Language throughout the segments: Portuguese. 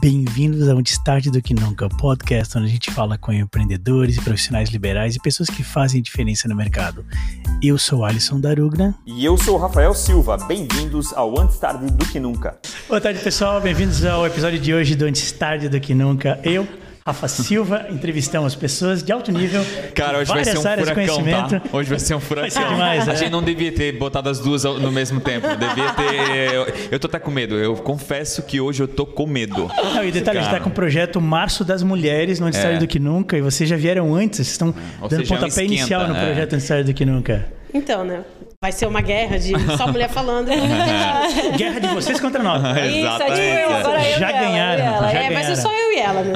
Bem-vindos ao Destaque do Que Nunca, podcast onde a gente fala com empreendedores profissionais liberais e pessoas que fazem diferença no mercado. Eu sou Alisson Darugna. E eu sou Rafael Silva. Bem-vindos ao Antes Tarde do Que Nunca. Boa tarde, pessoal. Bem-vindos ao episódio de hoje do Antes Tarde do Que Nunca. Eu, Rafa Silva, entrevistamos pessoas de alto nível. Cara, hoje vai ser um furacão, tá? Hoje vai ser um furacão. Demais, A é. gente não devia ter botado as duas no mesmo tempo. Devia ter. Eu, eu tô até com medo. Eu confesso que hoje eu tô com medo. Não, e detalhe, a gente tá com o projeto Março das Mulheres no Antes é. do que Nunca. E vocês já vieram antes, vocês estão Ou dando seja, pontapé é um inicial no projeto é. Antes do que Nunca. Então, né? Vai ser uma guerra de só mulher falando. guerra de vocês contra nós. Isso, é tipo eu, agora eu já ganharam, ela, já é, ganharam. Vai ser só eu e ela. Né?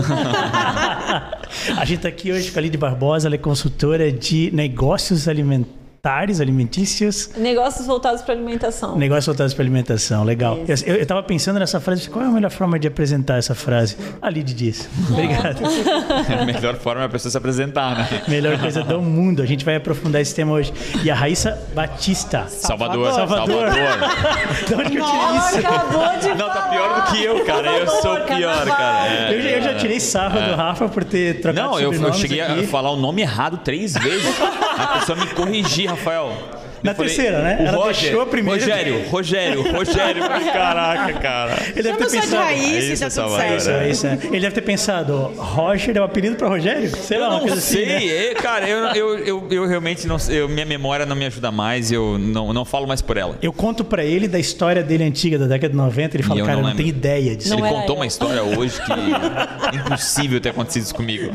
a gente está aqui hoje com a Lidy Barbosa, ela é consultora de negócios alimentares alimentares, alimentícios. Negócios voltados para alimentação. Negócios voltados para alimentação, legal. Isso. Eu estava pensando nessa frase, qual é a melhor forma de apresentar essa frase? A Lid disse. Obrigado. a melhor forma é a pessoa se apresentar, né? Melhor coisa do mundo. A gente vai aprofundar esse tema hoje. E a Raíssa Batista. Salvador. Salvador. Salvador. de onde que eu tirei isso? Acabou de Não, tá pior do que eu, cara. Eu sou pior, cara. É, eu, eu, já tirei sarro é. do Rafa por ter trocado Não, eu, eu cheguei aqui. a falar o nome errado três vezes. A pessoa me corrigir, Rafael. Na falei, terceira, né? Ela Roger, deixou a primeira. Rogério, Rogério, Rogério. Caraca, cara. Ele deve ter pensado. De raiz, é isso, tá tudo certo. É isso, é. Ele deve ter pensado, Roger é o apelido para Rogério? Sei lá, eu não sei. Assim, né? é, cara, eu, eu, eu, eu, realmente não eu, minha memória não me ajuda mais, eu não, não falo mais por ela. Eu conto para ele da história dele antiga, da década de 90, ele fala, cara, não, não tem ideia disso. Não ele contou eu. uma história hoje que é impossível ter acontecido isso comigo.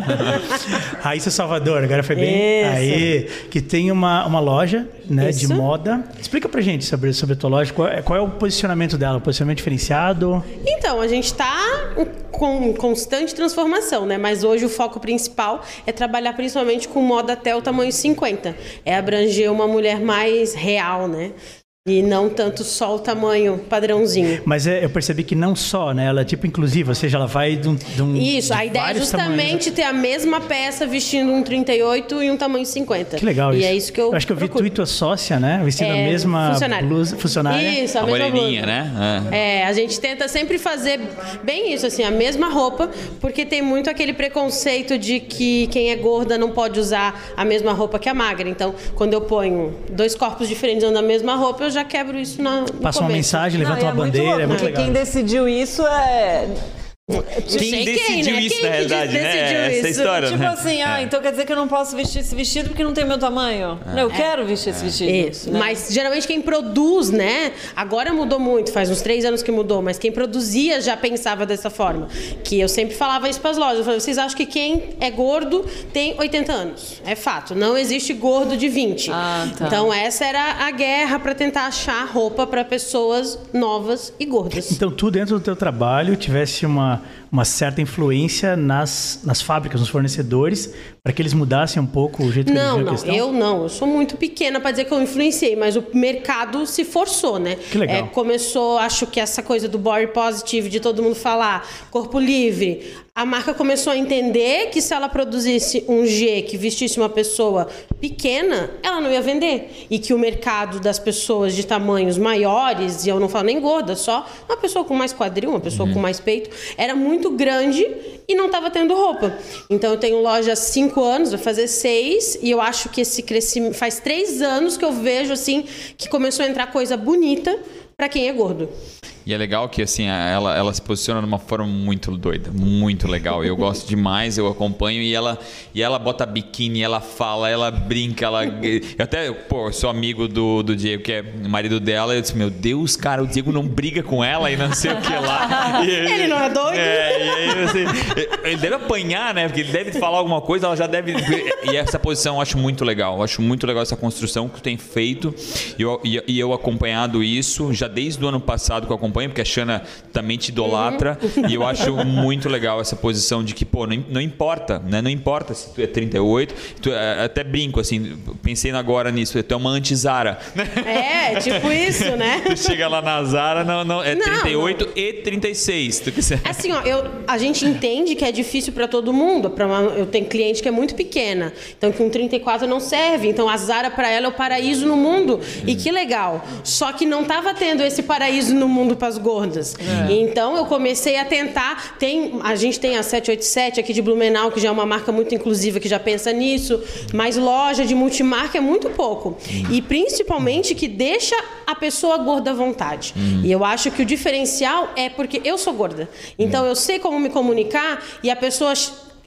Raíssa Salvador, agora foi bem. Isso. Aí, que tem uma, uma loja né, de moda Explica pra gente sobre, sobre a tua loja, qual é, qual é o posicionamento dela, o posicionamento diferenciado? Então, a gente está com constante transformação, né? Mas hoje o foco principal é trabalhar principalmente com moda até o tamanho 50. É abranger uma mulher mais real, né? E não tanto só o tamanho padrãozinho. Mas é, eu percebi que não só, né? Ela é tipo inclusiva, ou seja, ela vai de um. De um isso, de a ideia é justamente tamanhos. ter a mesma peça vestindo um 38 e um tamanho 50. Que legal e isso. E é isso que eu. Eu acho que eu vi tu e tua sócia, né? Vestindo é, a mesma funcionária. blusa funcionária. Isso, a, a mesma blusa. né? É. é, a gente tenta sempre fazer bem isso, assim, a mesma roupa, porque tem muito aquele preconceito de que quem é gorda não pode usar a mesma roupa que a magra. Então, quando eu ponho dois corpos diferentes usando a mesma roupa, eu já quebro isso na Passa uma mensagem, levanta uma é bandeira, muito é muito legal. Quem decidiu isso é quem decidiu quem, né? isso quem na realidade, né? Essa é história, tipo né? assim, ah, é. então quer dizer que eu não posso vestir esse vestido porque não tem meu tamanho. É. Não, eu quero vestir esse vestido. Isso. Né? Mas geralmente quem produz, né? Agora mudou muito, faz uns três anos que mudou, mas quem produzia já pensava dessa forma. Que eu sempre falava isso para as lojas. Eu falava, vocês acham que quem é gordo tem 80 anos? É fato. Não existe gordo de 20. Ah, tá. Então essa era a guerra para tentar achar roupa para pessoas novas e gordas. Então tu dentro do teu trabalho tivesse uma uh, uma, certa influência nas, nas fábricas, nos fornecedores, para que eles mudassem um pouco o jeito que não, eles não, a questão? Eu não, eu sou muito pequena para dizer que eu influenciei, mas o mercado se forçou, né? Que legal. É, começou, acho que essa coisa do body positive, de todo mundo falar, corpo livre, a marca começou a entender que se ela produzisse um G que vestisse uma pessoa pequena, ela não ia vender. E que o mercado das pessoas de tamanhos maiores, e eu não falo nem gorda, só uma pessoa com mais quadril, uma pessoa uhum. com mais peito, era muito grande e não estava tendo roupa. Então eu tenho loja há cinco anos, vai fazer seis, e eu acho que esse crescimento. Faz três anos que eu vejo assim que começou a entrar coisa bonita para quem é gordo. E é legal que assim ela, ela se posiciona de uma forma muito doida, muito legal. Eu gosto demais, eu acompanho e ela e ela bota biquíni, ela fala, ela brinca, ela eu até pô, sou amigo do, do Diego que é marido dela. Eu disse meu Deus, cara, o Diego não briga com ela e não sei o que lá. E, ele não é doido? É, e aí, assim, ele deve apanhar, né? Porque ele deve falar alguma coisa, ela já deve e essa posição eu acho muito legal. Eu acho muito legal essa construção que tu tem feito e eu, e, e eu acompanhado isso já desde o ano passado que eu acompanho acompanho, porque a Xana também te idolatra. Uhum. E eu acho muito legal essa posição de que, pô, não, não importa, né? Não importa se tu é 38. Tu, é, até brinco, assim, pensei agora nisso, tu é uma anti-Zara. É, tipo isso, né? tu chega lá na Zara, não, não, é não, 38 não. e 36. Tu quiser. Assim, ó, eu, a gente entende que é difícil para todo mundo. Pra uma, eu tenho cliente que é muito pequena, então que um 34 não serve. Então a Zara para ela é o paraíso no mundo. Hum. E que legal. Só que não tava tendo esse paraíso no mundo para as gordas. É. Então eu comecei a tentar. Tem, a gente tem a 787 aqui de Blumenau, que já é uma marca muito inclusiva, que já pensa nisso, mas loja de multimarca é muito pouco. E principalmente que deixa a pessoa gorda à vontade. Uhum. E eu acho que o diferencial é porque eu sou gorda. Então eu sei como me comunicar e a pessoa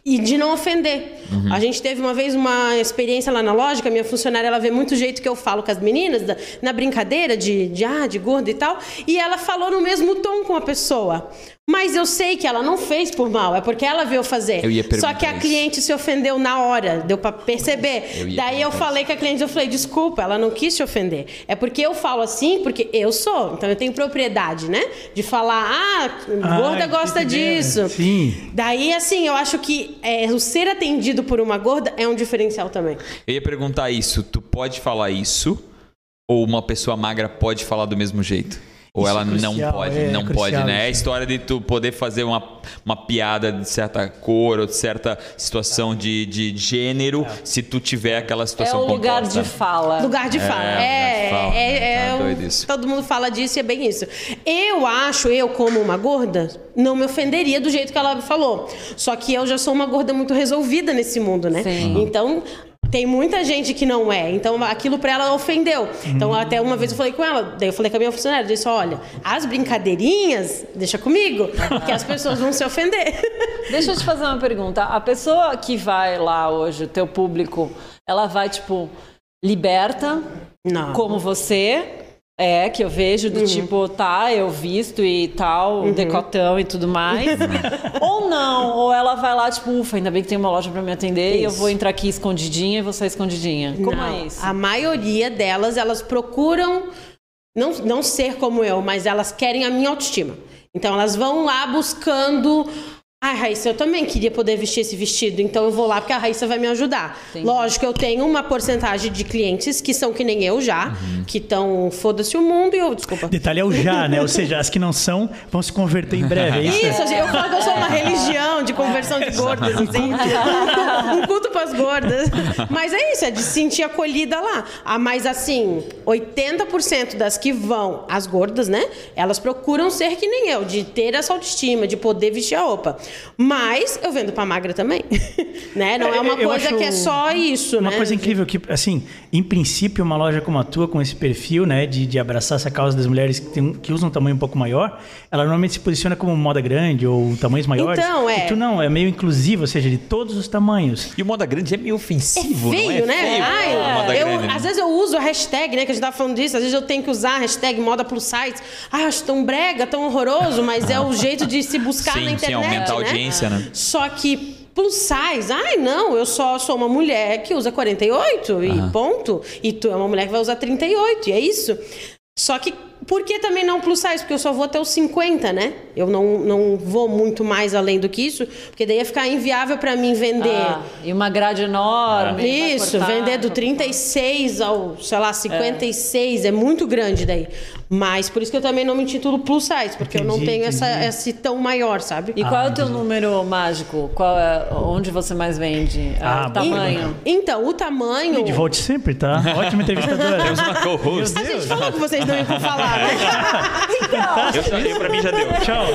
e de não ofender. Uhum. A gente teve uma vez uma experiência lá na loja, minha funcionária ela vê muito jeito que eu falo com as meninas, da, na brincadeira de, de, ah, de gorda e tal, e ela falou no mesmo tom com a pessoa. Mas eu sei que ela não fez por mal, é porque ela veio fazer. Só que a cliente se ofendeu na hora, deu para perceber. Eu Daí eu falei com a cliente, eu falei, desculpa, ela não quis te ofender. É porque eu falo assim, porque eu sou. Então eu tenho propriedade, né? De falar, ah, gorda gosta disso. Sim. Daí, assim, eu acho que é, o ser atendido por uma gorda é um diferencial também. Eu ia perguntar isso, tu pode falar isso? Ou uma pessoa magra pode falar do mesmo jeito? Ou ela é crucial, não pode, é, não pode, né? É a história de tu poder fazer uma, uma piada de certa cor ou de certa situação de, de gênero, é. se tu tiver aquela situação É o lugar de fala. Lugar de fala. É, é, é, tá todo mundo fala disso e é bem isso. Eu acho, eu como uma gorda, não me ofenderia do jeito que ela falou. Só que eu já sou uma gorda muito resolvida nesse mundo, né? Sim. Então, tem muita gente que não é. Então aquilo para ela ofendeu. Então uhum. até uma vez eu falei com ela, daí eu falei com a minha funcionária, eu disse, olha, as brincadeirinhas, deixa comigo, que as pessoas vão se ofender. Deixa eu te fazer uma pergunta. A pessoa que vai lá hoje, o teu público, ela vai tipo liberta, não. como você, é, que eu vejo do uhum. tipo, tá, eu visto e tal, uhum. decotão e tudo mais. ou não, ou ela vai lá, tipo, ufa, ainda bem que tem uma loja para me atender isso. e eu vou entrar aqui escondidinha e vou sair escondidinha. Como não, é isso? A maioria delas, elas procuram não, não ser como eu, mas elas querem a minha autoestima. Então elas vão lá buscando Ai, Raíssa, eu também queria poder vestir esse vestido, então eu vou lá porque a Raíssa vai me ajudar. Sim. Lógico, eu tenho uma porcentagem de clientes que são que nem eu já, uhum. que estão foda-se o mundo e eu, desculpa. Detalhe é o já, né? Ou seja, as que não são vão se converter em breve. É isso, isso eu falo que eu sou uma religião de conversão de gordas, assim. um culto para as gordas. Mas é isso, é de se sentir acolhida lá. Ah, mas assim, 80% das que vão, as gordas, né? Elas procuram ser que nem eu, de ter essa autoestima, de poder vestir a roupa. Mas eu vendo para magra também, né? Não é, é uma eu coisa que é só isso, uma né? coisa incrível que, assim, em princípio, uma loja como a tua, com esse perfil, né, de, de abraçar essa causa das mulheres que, tem, que usam um tamanho um pouco maior, ela normalmente se posiciona como moda grande ou tamanhos maiores. Então, é. E tu não, é meio inclusivo, ou seja, de todos os tamanhos. E o moda grande é meio ofensivo, é feio, não é? né? Feio, Ai, é. eu, grande, né? Às vezes eu uso a hashtag, né, que a gente tava falando disso, às vezes eu tenho que usar a hashtag moda plus size. Ai, acho tão brega, tão horroroso, mas é o jeito de se buscar sim, na internet, sim, aumenta né? A audiência, né? Só que plus size, ai não, eu só sou uma mulher que usa 48 e ponto. E tu é uma mulher que vai usar 38, e é isso. Só que por que também não plus size? Porque eu só vou até os 50, né? Eu não, não vou muito mais além do que isso, porque daí ia ficar inviável para mim vender. Ah, e uma grade enorme. Isso, cortar, vender do 36 ao, sei lá, 56 é, é muito grande daí. Mas por isso que eu também não me intitulo plus size, porque entendi, eu não tenho essa, esse tão maior, sabe? E qual ah, é o teu número mágico? Qual é, onde você mais vende? Ah, o tamanho? Então, o tamanho. De volte sempre, tá? Ótima entrevistadora. Temos uma co-host. A gente falou que vocês não iam falar, então. Eu, eu, pra mim já deu. Tchau,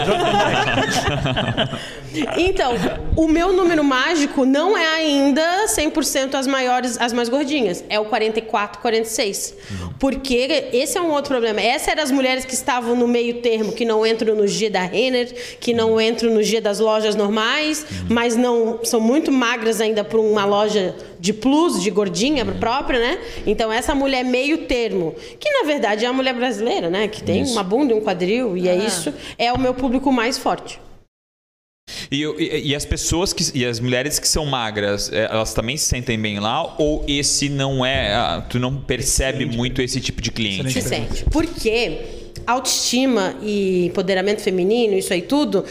Então, o meu número mágico não é ainda 100% as maiores, as mais gordinhas. É o 44, 46. Porque esse é um outro problema. Essa essas eram as mulheres que estavam no meio termo, que não entram no G da Renner, que não entram no G das lojas normais, mas não são muito magras ainda para uma loja de plus, de gordinha própria, né? Então essa mulher meio termo, que na verdade é a mulher brasileira, né? Que tem isso. uma bunda e um quadril, e é ah. é isso, é o meu público mais forte. E, e, e, as pessoas que e as mulheres que são magras, é, elas também se sentem bem lá ou esse não é, tu não percebe muito esse tipo de cliente? Se sente. Porque autoestima e empoderamento feminino, isso aí tudo,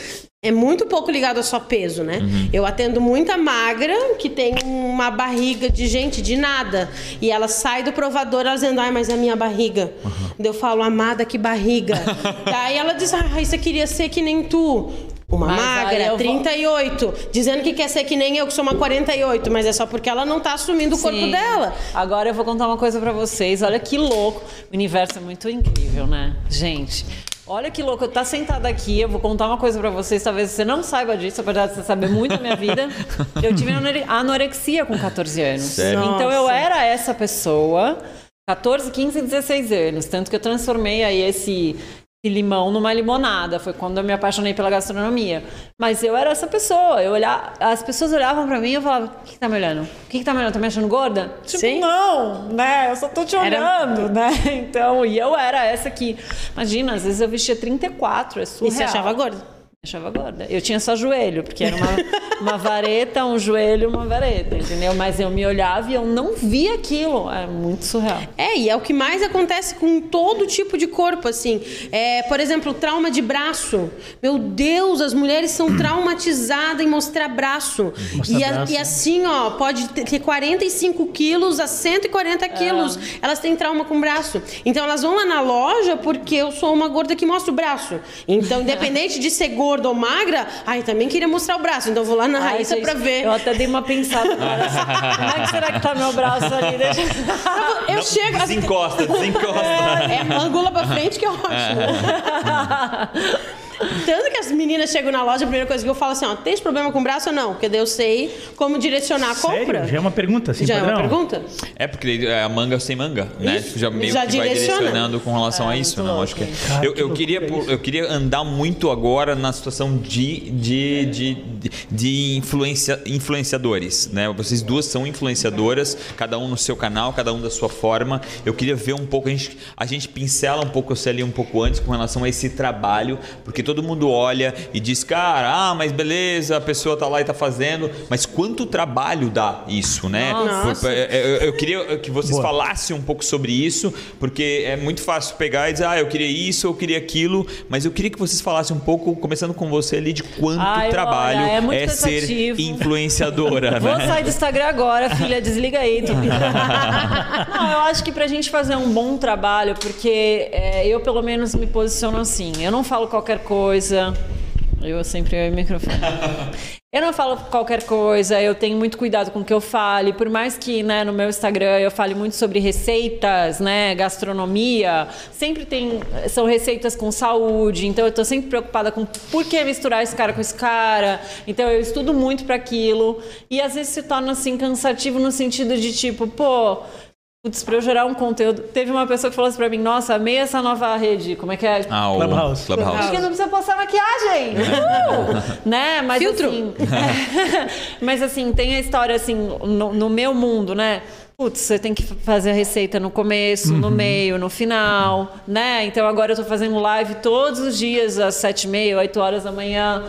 é muito pouco ligado a só peso, né? Uhum. Eu atendo muita magra que tem uma barriga de gente de nada. E ela sai do provador ela dizendo, ai, mas é a minha barriga. Uhum. Eu falo, amada, que barriga. Daí ela diz, ah, isso queria ser que nem tu. Uma mas magra, 38, vou... dizendo que quer ser que nem eu, que sou uma 48, mas é só porque ela não tá assumindo o corpo dela. Agora eu vou contar uma coisa para vocês. Olha que louco. O universo é muito incrível, né? Gente, Olha que louco, eu tá sentada aqui, eu vou contar uma coisa para vocês, talvez você não saiba disso, apesar de você saber muito da minha vida. Eu tive anorexia com 14 anos. Sério? Então eu era essa pessoa, 14, 15, 16 anos, tanto que eu transformei aí esse limão numa limonada. Foi quando eu me apaixonei pela gastronomia. Mas eu era essa pessoa. Eu olhava, as pessoas olhavam para mim e eu falava: "O que, que tá me olhando? O que, que tá me olhando? Tá me achando gorda?" Tipo, Sim. não, né? Eu só tô te olhando, era... né? Então, e eu era essa que, imagina, às vezes eu vestia 34, é surreal. E você achava gorda? achava gorda. Eu tinha só joelho, porque era uma, uma vareta, um joelho, uma vareta, entendeu? Mas eu me olhava e eu não via aquilo. É muito surreal. É, e é o que mais acontece com todo tipo de corpo, assim. É, por exemplo, trauma de braço. Meu Deus, as mulheres são traumatizadas em mostrar braço. Mostrar e, a, braço. e, assim, ó, pode ter 45 quilos a 140 quilos. É. Elas têm trauma com o braço. Então elas vão lá na loja porque eu sou uma gorda que mostra o braço. Então, independente de ser gorda, ou magra, ai, também queria mostrar o braço. Então vou lá na ai, Raíssa gente, pra ver. Eu até dei uma pensada agora. Como é que será que tá meu braço ali? Deixa... Eu, eu Não, chego. Desencosta, desencosta. É, é angula pra frente que é ótimo. É. Tanto que as meninas chegam na loja, a primeira coisa que eu falo assim, ó, tem problema com o braço ou não? Porque daí eu sei como direcionar a Sério? compra. Já é uma pergunta, assim, Já padrão? é uma pergunta? É, porque é a manga sem manga, né? Isso. Já meio Já que vai direcionando com relação é, a isso, não? Acho que... Cara, eu, eu, queria, eu queria andar muito agora na situação de, de, de, de, de influencia, influenciadores, né? Vocês duas são influenciadoras, cada um no seu canal, cada um da sua forma. Eu queria ver um pouco, a gente, a gente pincela um pouco, eu sei ali um pouco antes com relação a esse trabalho, porque todo mundo olha e diz, cara, ah, mas beleza, a pessoa tá lá e tá fazendo, mas quanto trabalho dá isso, né? Nossa. É, é, eu, eu queria que vocês Boa. falassem um pouco sobre isso, porque é muito fácil pegar e dizer, ah, eu queria isso, eu queria aquilo, mas eu queria que vocês falassem um pouco, começando com você ali, de quanto Ai, trabalho olha, é, é ser influenciadora. Vou né? sair do Instagram agora, filha, desliga aí. Não, eu acho que pra gente fazer um bom trabalho, porque é, eu pelo menos me posiciono assim, eu não falo qualquer coisa, eu sempre eu o microfone. Eu não falo qualquer coisa, eu tenho muito cuidado com o que eu fale, por mais que né, no meu Instagram eu fale muito sobre receitas, né, gastronomia, sempre tem são receitas com saúde, então eu estou sempre preocupada com por que misturar esse cara com esse cara, então eu estudo muito para aquilo e às vezes se torna assim cansativo no sentido de tipo, pô, Putz, pra eu gerar um conteúdo. Teve uma pessoa que falou assim pra mim: Nossa, amei essa nova rede. Como é que é? Ah, o Clubhouse. Clubhouse. Porque não precisa passar maquiagem. Uh! né? Mas, Filtro. Assim, mas assim, tem a história assim, no, no meu mundo, né? Putz, você tem que fazer a receita no começo, uhum. no meio, no final, né? Então agora eu tô fazendo live todos os dias às sete e meia, oito horas da manhã.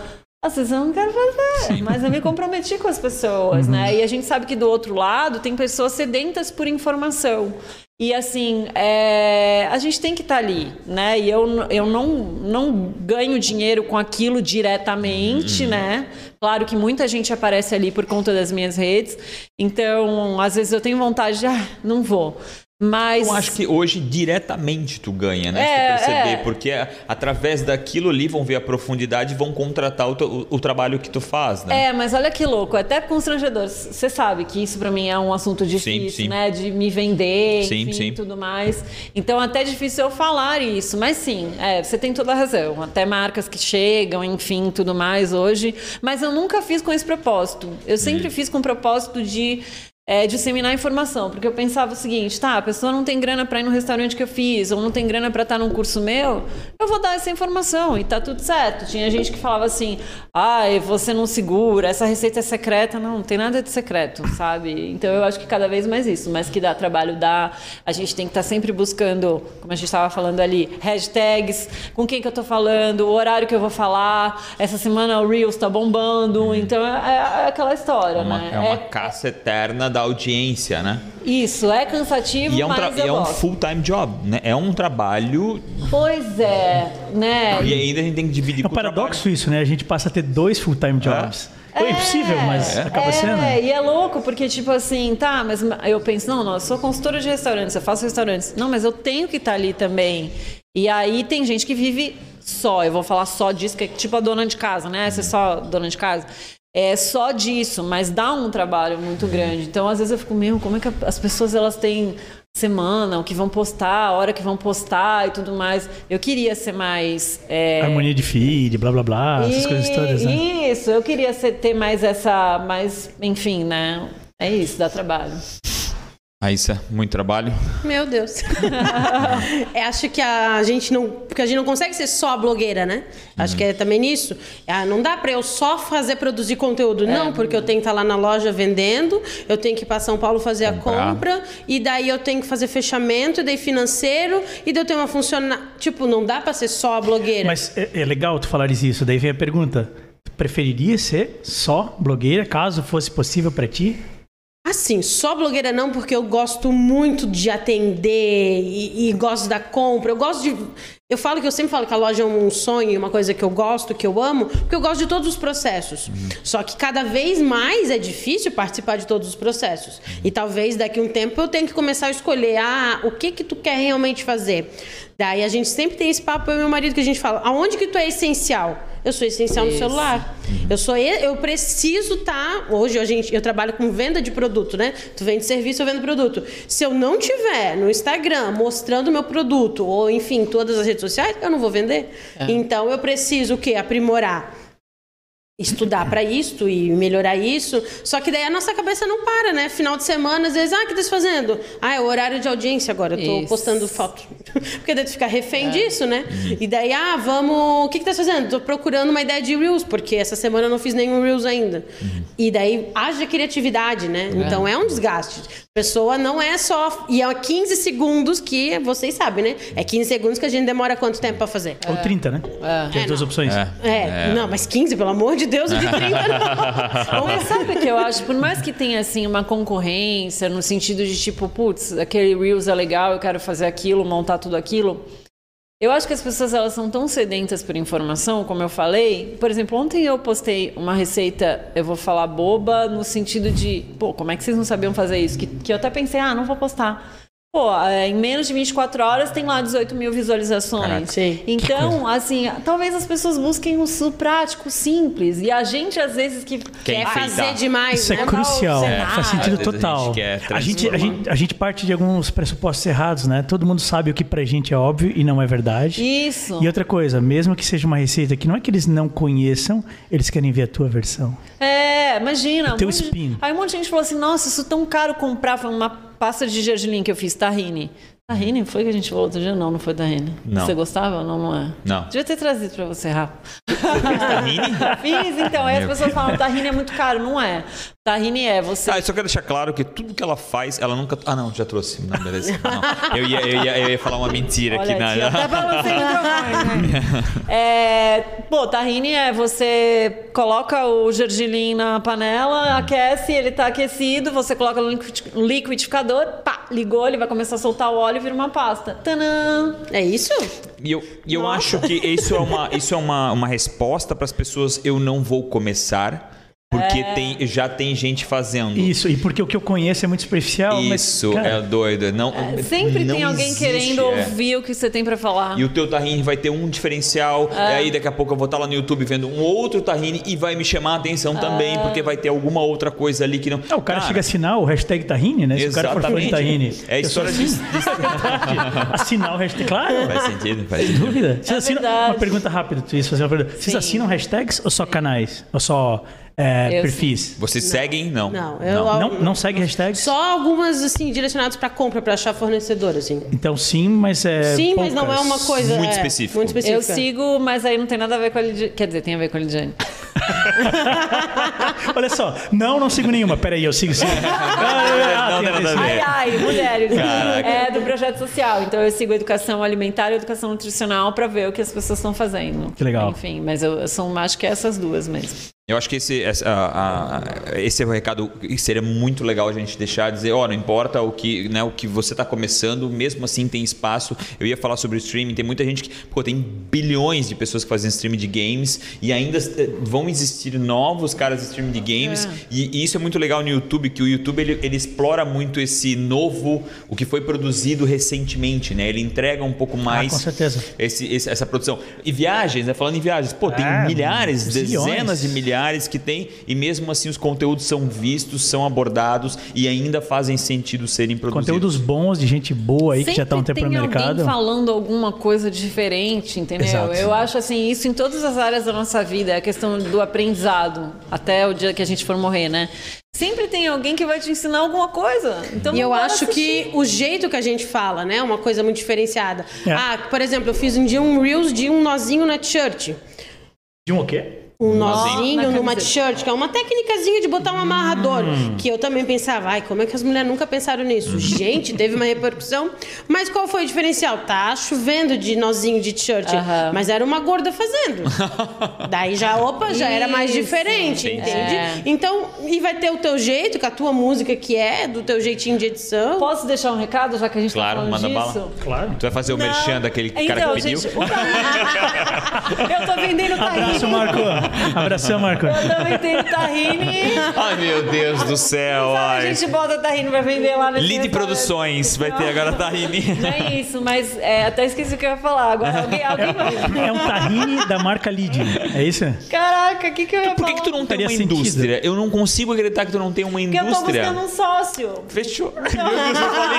Às vezes eu não quero fazer, Sim. mas eu me comprometi com as pessoas, uhum. né? E a gente sabe que do outro lado tem pessoas sedentas por informação. E assim, é, a gente tem que estar tá ali, né? E eu, eu não, não ganho dinheiro com aquilo diretamente, uhum. né? Claro que muita gente aparece ali por conta das minhas redes. Então, às vezes eu tenho vontade de, ah, não vou. Mas... Eu acho que hoje diretamente tu ganha, né? É, Se tu perceber, é. porque através daquilo ali vão ver a profundidade e vão contratar o, o, o, trabalho que tu faz, né? É, mas olha que louco, até constrangedor. Você sabe que isso para mim é um assunto difícil, sim, sim. né? De me vender, sim. tudo mais. Então até é difícil eu falar isso, mas sim, é, você tem toda a razão. Até marcas que chegam, enfim, tudo mais hoje. Mas eu nunca fiz com esse propósito. Eu sempre hum. fiz com o propósito de é, disseminar informação, porque eu pensava o seguinte, tá, a pessoa não tem grana para ir no restaurante que eu fiz, ou não tem grana para estar num curso meu, eu vou dar essa informação e tá tudo certo. Tinha gente que falava assim, ai, você não segura, essa receita é secreta, não, não tem nada de secreto, sabe? Então eu acho que cada vez mais isso, mas que dá trabalho, dá. A gente tem que estar tá sempre buscando, como a gente estava falando ali, hashtags, com quem que eu tô falando, o horário que eu vou falar, essa semana o Reels tá bombando, então é, é, aquela história, é uma, né? É uma é, caça eterna da audiência, né? Isso, é cansativo, e é um mas é um full-time job, né? É um trabalho... Pois é, né? E ainda a gente tem que dividir É um paradoxo isso, né? A gente passa a ter dois full-time jobs. É. É impossível, mas é. acaba sendo. É, e é louco, porque, tipo assim, tá, mas eu penso, não, não, eu sou consultora de restaurantes, eu faço restaurantes. Não, mas eu tenho que estar tá ali também. E aí tem gente que vive só, eu vou falar só disso, que é tipo a dona de casa, né? Você é só dona de casa. É só disso, mas dá um trabalho muito grande. Então, às vezes eu fico, mesmo, como é que as pessoas elas têm semana, o que vão postar, a hora que vão postar e tudo mais. Eu queria ser mais. É... Harmonia de feed, blá blá blá, essas e... coisas todas, né? Isso, eu queria ser, ter mais essa. Mais, enfim, né? É isso, dá trabalho. Raíssa, muito trabalho. Meu Deus. é, acho que a gente não. Porque a gente não consegue ser só blogueira, né? Acho uhum. que é também nisso. Ah, não dá para eu só fazer produzir conteúdo. É. Não, porque eu tenho que estar lá na loja vendendo, eu tenho que ir para São Paulo fazer Comprar. a compra, e daí eu tenho que fazer fechamento, e daí financeiro, e daí eu tenho uma funcionária. Tipo, não dá para ser só a blogueira. Mas é, é legal tu falares isso. Daí vem a pergunta: preferiria ser só blogueira, caso fosse possível para ti? Assim, só blogueira não, porque eu gosto muito de atender e, e, gosto da compra. Eu gosto de. Eu falo que eu sempre falo que a loja é um sonho, uma coisa que eu gosto, que eu amo, porque eu gosto de todos os processos. Uhum. Só que cada vez mais é difícil participar de todos os processos. Uhum. E talvez daqui a um tempo eu tenha que começar a escolher ah, o que que tu quer realmente fazer. Daí a gente sempre tem esse papo, eu e meu marido, que a gente fala: aonde que tu é essencial? Eu sou essencial Isso. no celular. Uhum. Eu sou eu preciso estar. Tá, hoje a gente, eu trabalho com venda de produto, né? Tu vende serviço, eu vendo produto. Se eu não tiver no Instagram mostrando o meu produto, ou enfim, todas as redes sociais, eu não vou vender. É. Então eu preciso o quê? Aprimorar estudar para isso e melhorar isso. Só que daí a nossa cabeça não para, né? Final de semana, às vezes, ah, o que tá fazendo? Ah, é o horário de audiência agora, eu tô isso. postando foto. Porque daí tu fica refém é. disso, né? Uhum. E daí, ah, vamos, o que que tá fazendo? Tô procurando uma ideia de Reels, porque essa semana eu não fiz nenhum Reels ainda. Uhum. E daí haja criatividade, né? É. Então é um desgaste. Pessoa não é só. E é 15 segundos que vocês sabem, né? É 15 segundos que a gente demora quanto tempo para fazer? Ou 30, né? É. Tem as duas opções. É. é. Não, mas 15, pelo amor de Deus, de 30 não. Mas sabe o que eu acho? Por mais que tenha assim uma concorrência, no sentido de tipo, putz, aquele Reels é legal, eu quero fazer aquilo, montar tudo aquilo. Eu acho que as pessoas elas são tão sedentas por informação, como eu falei. Por exemplo, ontem eu postei uma receita, eu vou falar boba, no sentido de, pô, como é que vocês não sabiam fazer isso? Que, que eu até pensei, ah, não vou postar. Pô, é, em menos de 24 horas tem lá 18 mil visualizações. Sim. Então, assim, talvez as pessoas busquem o prático, simples. E a gente, às vezes, que quer fazer demais. Isso é né? é crucial. É. Faz sentido total. A gente, a, gente, a gente parte de alguns pressupostos errados, né? Todo mundo sabe o que pra gente é óbvio e não é verdade. Isso. E outra coisa, mesmo que seja uma receita que não é que eles não conheçam, eles querem ver a tua versão. É, imagina. O teu um spin. Aí um monte de gente falou assim: nossa, isso é tão caro comprar. Foi uma pasta de gergelim que eu fiz, tahine. Tahine foi que a gente falou outro dia? Não, não foi tahine. Não. Você gostava? Não, não é. Não. Devia ter trazido pra você, Rafa. Você fez tahine? Fiz, então. Aí as pessoas falam, tahine é muito caro. Não é. Tahine é você. Ah, eu só quero deixar claro que tudo que ela faz, ela nunca. Ah, não, já trouxe. Não, beleza. Não. Eu, ia, eu, ia, eu ia falar uma mentira Olha aqui. Aqui, na... Até balancei o microfone, né? é, pô, tahine é você coloca o gergelim na panela, aquece, ele tá aquecido, você coloca no liquidificador, pá, ligou, ele vai começar a soltar o óleo e vira uma pasta. Tanã! É isso? E eu, e eu acho que isso é uma, isso é uma, uma resposta para as pessoas. Eu não vou começar porque é... tem, já tem gente fazendo. Isso, e porque o que eu conheço é muito superficial. Isso, mas, cara, é doido. Não, é, sempre não tem alguém existe, querendo é. ouvir o que você tem para falar. E o teu tahine vai ter um diferencial. É. E aí daqui a pouco eu vou estar lá no YouTube vendo um outro tahine e vai me chamar a atenção também, é. porque vai ter alguma outra coisa ali que não. o cara, cara chega a assinar o hashtag tahine, né? Se o cara for fã de tahine. É a história de. assinar o hashtag. Claro. Faz sentido, faz sentido. dúvida. Vocês assinam... Uma pergunta rápida, tu fazer uma pergunta. Vocês assinam hashtags ou só canais? Ou só é, perfis. Vocês não. seguem? Não. Não, eu, não, não, não segue hashtag? Só algumas, assim, direcionadas para compra, para achar fornecedor, assim. Então sim, mas é. Sim, poucas. mas não é uma coisa. Muito é, específica. Muito específica. Eu sigo, mas aí não tem nada a ver com a Lidiane. Quer dizer, tem a ver com a Lidiane. Olha só, não, não sigo nenhuma. Peraí, eu sigo sim. Ah, não, não, não, ai, ai, mulheres. Caraca. É do projeto social. Então eu sigo educação alimentar e educação nutricional para ver o que as pessoas estão fazendo. Que legal. Enfim, mas eu, eu sou, acho que é essas duas mesmo. Eu acho que esse, esse, a, a, esse é o recado que seria muito legal a gente deixar, dizer, ó, oh, não importa o que, né, o que você está começando, mesmo assim tem espaço. Eu ia falar sobre o streaming, tem muita gente que, pô, tem bilhões de pessoas que fazem streaming de games e ainda eh, vão existir novos caras de streaming de games é. e, e, isso é muito legal no YouTube, que o YouTube ele, ele, explora muito esse novo, o que foi produzido recentemente, né? Ele entrega um pouco mais ah, com certeza. Esse, esse, essa produção. E viagens, né? Falando em viagens, pô, tem é, milhares, dezenas de milhares que tem e mesmo assim os conteúdos são vistos, são abordados e ainda fazem sentido serem produzidos. Conteúdos bons de gente boa aí Sempre que já estão um tempo no mercado. falando alguma coisa diferente, entendeu? Exato. Eu acho assim, isso em todas as áreas da nossa vida, é a questão do aprendizado, até o dia que a gente for morrer, né? Sempre tem alguém que vai te ensinar alguma coisa. Então e eu acho assistir. que o jeito que a gente fala, né, é uma coisa muito diferenciada. É. Ah, por exemplo, eu fiz um dia um reels de um nozinho na t-shirt. De um o quê? Um nozinho numa t-shirt, que é uma técnicazinha de botar um amarrador. Hum. Que eu também pensava, ai, como é que as mulheres nunca pensaram nisso? Hum. Gente, teve uma repercussão. Mas qual foi o diferencial? Tá chovendo de nozinho de t-shirt, uh -huh. mas era uma gorda fazendo. Daí já, opa, já era mais diferente, Sim. entende? É. Então, e vai ter o teu jeito, com a tua música que é, do teu jeitinho de edição. Posso deixar um recado, já que a gente tá claro, tá manda disso? Bala. Claro. Tu vai fazer o merchan daquele então, cara que pediu? Gente, eu tô vendendo carrinho. Abraço, Marco. Abração, Marco. Eu também tenho tahine. Ai, meu Deus do céu. Ai. A gente bota tahine pra vender lá no Lide Produções vai ter agora tahine. Não é isso, mas é, até esqueci o que eu ia falar. Agora alguém, alguém vai... É um tahine da marca Lide, é isso? Caraca, o que, que eu ia Por falar? Por que, que tu não tem uma sentido. indústria? Eu não consigo acreditar que tu não tem uma indústria. Porque eu tô buscando um sócio. Fechou. Meu Deus, eu falei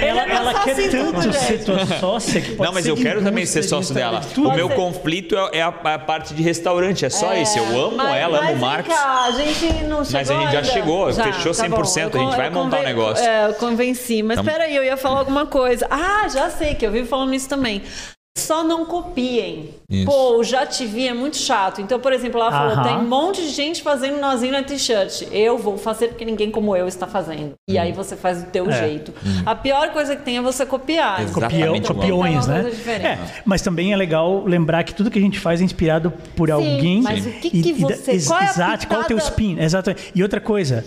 ela, é ela quer tanto ser tua sócia que pode Não, mas eu quero também ser sócio dela. O meu conflito é a, parte de restaurante, é só isso. Eu amo mas, ela, amo o Marcos. Cá, a gente não chegou Mas a gente já ainda. chegou, já, fechou 100%, tá a gente vai montar o um negócio. É, eu convenci. Mas Tamo... peraí, eu ia falar alguma coisa. Ah, já sei, que eu vivo falando isso também. Só não copiem. Isso. Pô, o já te vi é muito chato. Então, por exemplo, ela falou: tem um monte de gente fazendo nozinho na t-shirt. Eu vou fazer porque ninguém como eu está fazendo. E hum. aí você faz do teu é. jeito. Hum. A pior coisa que tem é você copiar. Exatamente. Copiões, né? É, mas também é legal lembrar que tudo que a gente faz é inspirado por Sim, alguém. Mas o que, que você. E, qual é exato, qual é o teu spin? Exatamente. E outra coisa,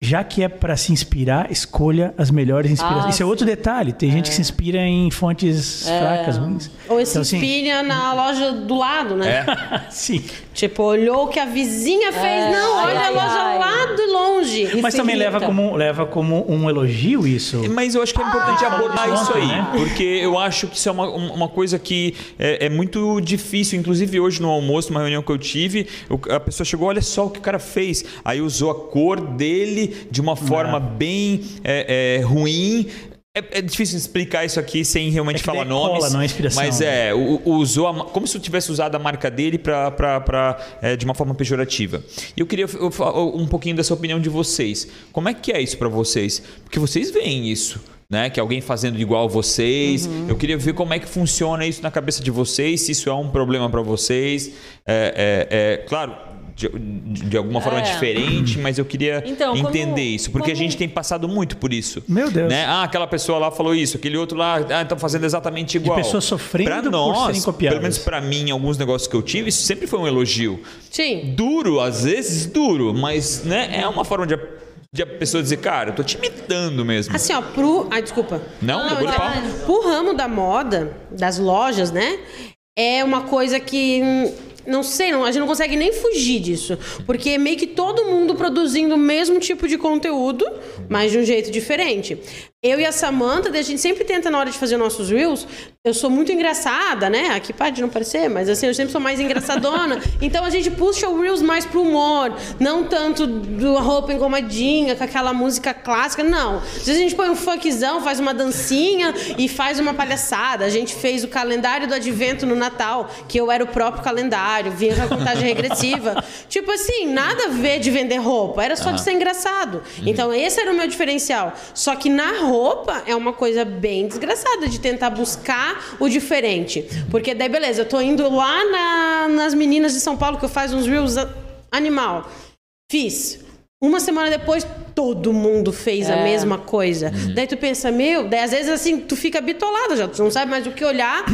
já que é para se inspirar, escolha as melhores inspirações. Ah, Isso é outro detalhe. Tem é. gente que se inspira em fontes é. fracas, ruins. Ou se então, inspira assim... na loja do lado, né? É. Sim. Tipo, olhou o que a vizinha fez. É. Não, olha ai, a loja ai. lá de longe. Mas também leva como, leva como um elogio isso. Mas eu acho que é importante ah, abordar isso aí. Né? Porque eu acho que isso é uma, uma coisa que é, é, muito difícil. Inclusive, hoje no almoço, numa reunião que eu tive, a pessoa chegou, olha só o que o cara fez. Aí usou a cor dele de uma forma bem é, é, ruim. É, é, difícil explicar isso aqui sem realmente é falar nomes. Cola, não é inspiração. Mas é, o, usou a, como se eu tivesse usado a marca dele pra, pra, pra é, de uma forma pejorativa. E eu queria eu, um pouquinho dessa opinião de vocês. Como é que é isso para vocês? Porque vocês veem isso. Né, que alguém fazendo igual a vocês. Uhum. Eu queria ver como é que funciona isso na cabeça de vocês, se isso é um problema para vocês. É, é, é, claro, de, de alguma forma é. diferente, mas eu queria então, entender como, isso, porque como... a gente tem passado muito por isso. Meu Deus. Né? Ah, aquela pessoa lá falou isso, aquele outro lá, ah, estão fazendo exatamente igual. De pessoas sofrendo pra nós, por serem copiadas. Pelo menos para mim, alguns negócios que eu tive, isso sempre foi um elogio. Sim. Duro, às vezes duro, mas né, é uma forma de de a pessoa dizer, cara, eu tô te imitando mesmo. Assim, ó, pro. Ai, desculpa. Não, não, não Pro ramo da moda, das lojas, né? É uma coisa que não sei, não, a gente não consegue nem fugir disso. Porque é meio que todo mundo produzindo o mesmo tipo de conteúdo, mas de um jeito diferente. Eu e a Samantha, a gente sempre tenta, na hora de fazer nossos reels, eu sou muito engraçada, né? Aqui pode não parecer, mas assim, eu sempre sou mais engraçadona. então a gente puxa o reels mais pro humor, não tanto do roupa engomadinha, com aquela música clássica, não. Às vezes a gente põe um funkzão, faz uma dancinha e faz uma palhaçada. A gente fez o calendário do advento no Natal, que eu era o próprio calendário, vinha com a contagem regressiva. tipo assim, nada a ver de vender roupa, era só de ser engraçado. Então esse era o meu diferencial. Só que na roupa é uma coisa bem desgraçada de tentar buscar o diferente. Porque daí, beleza, eu tô indo lá na, nas meninas de São Paulo que eu faço uns reels animal. Fiz. Uma semana depois, todo mundo fez é. a mesma coisa. Uhum. Daí tu pensa, meu, daí às vezes assim, tu fica bitolada já, tu não sabe mais o que olhar,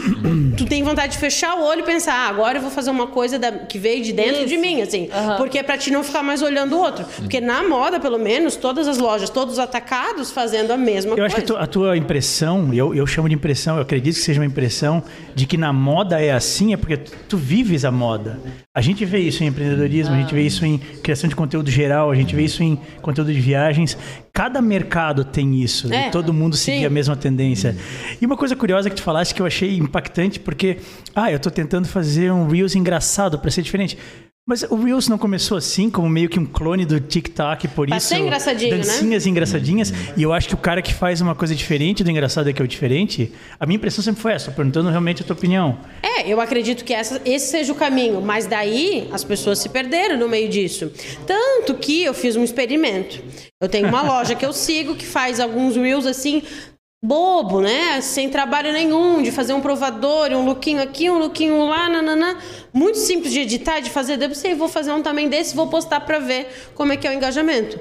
tu tem vontade de fechar o olho e pensar, ah, agora eu vou fazer uma coisa da, que veio de dentro Isso. de mim, assim. Uhum. Porque é pra ti não ficar mais olhando o outro. Porque na moda, pelo menos, todas as lojas, todos os atacados fazendo a mesma eu coisa. Eu acho que a tua, a tua impressão, eu, eu chamo de impressão, eu acredito que seja uma impressão de que na moda é assim, é porque tu, tu vives a moda. A gente vê isso em empreendedorismo, a gente vê isso em criação de conteúdo geral, a gente vê isso em conteúdo de viagens. Cada mercado tem isso, é, todo mundo seguir a mesma tendência. E uma coisa curiosa que tu falaste que eu achei impactante, porque, ah, eu estou tentando fazer um Reels engraçado para ser diferente. Mas o Reels não começou assim, como meio que um clone do TikTok, por pra isso. Ser engraçadinho, né? dancinhas né? engraçadinhas. E eu acho que o cara que faz uma coisa diferente do engraçado é que é o diferente. A minha impressão sempre foi essa, perguntando realmente a tua opinião. É, eu acredito que essa, esse seja o caminho. Mas daí as pessoas se perderam no meio disso. Tanto que eu fiz um experimento. Eu tenho uma loja que eu sigo que faz alguns Reels assim bobo, né? Sem trabalho nenhum, de fazer um provador, um lookinho aqui, um lookinho lá, nananã. Muito simples de editar, de fazer. Daí eu vou fazer um também desse, vou postar para ver como é que é o engajamento.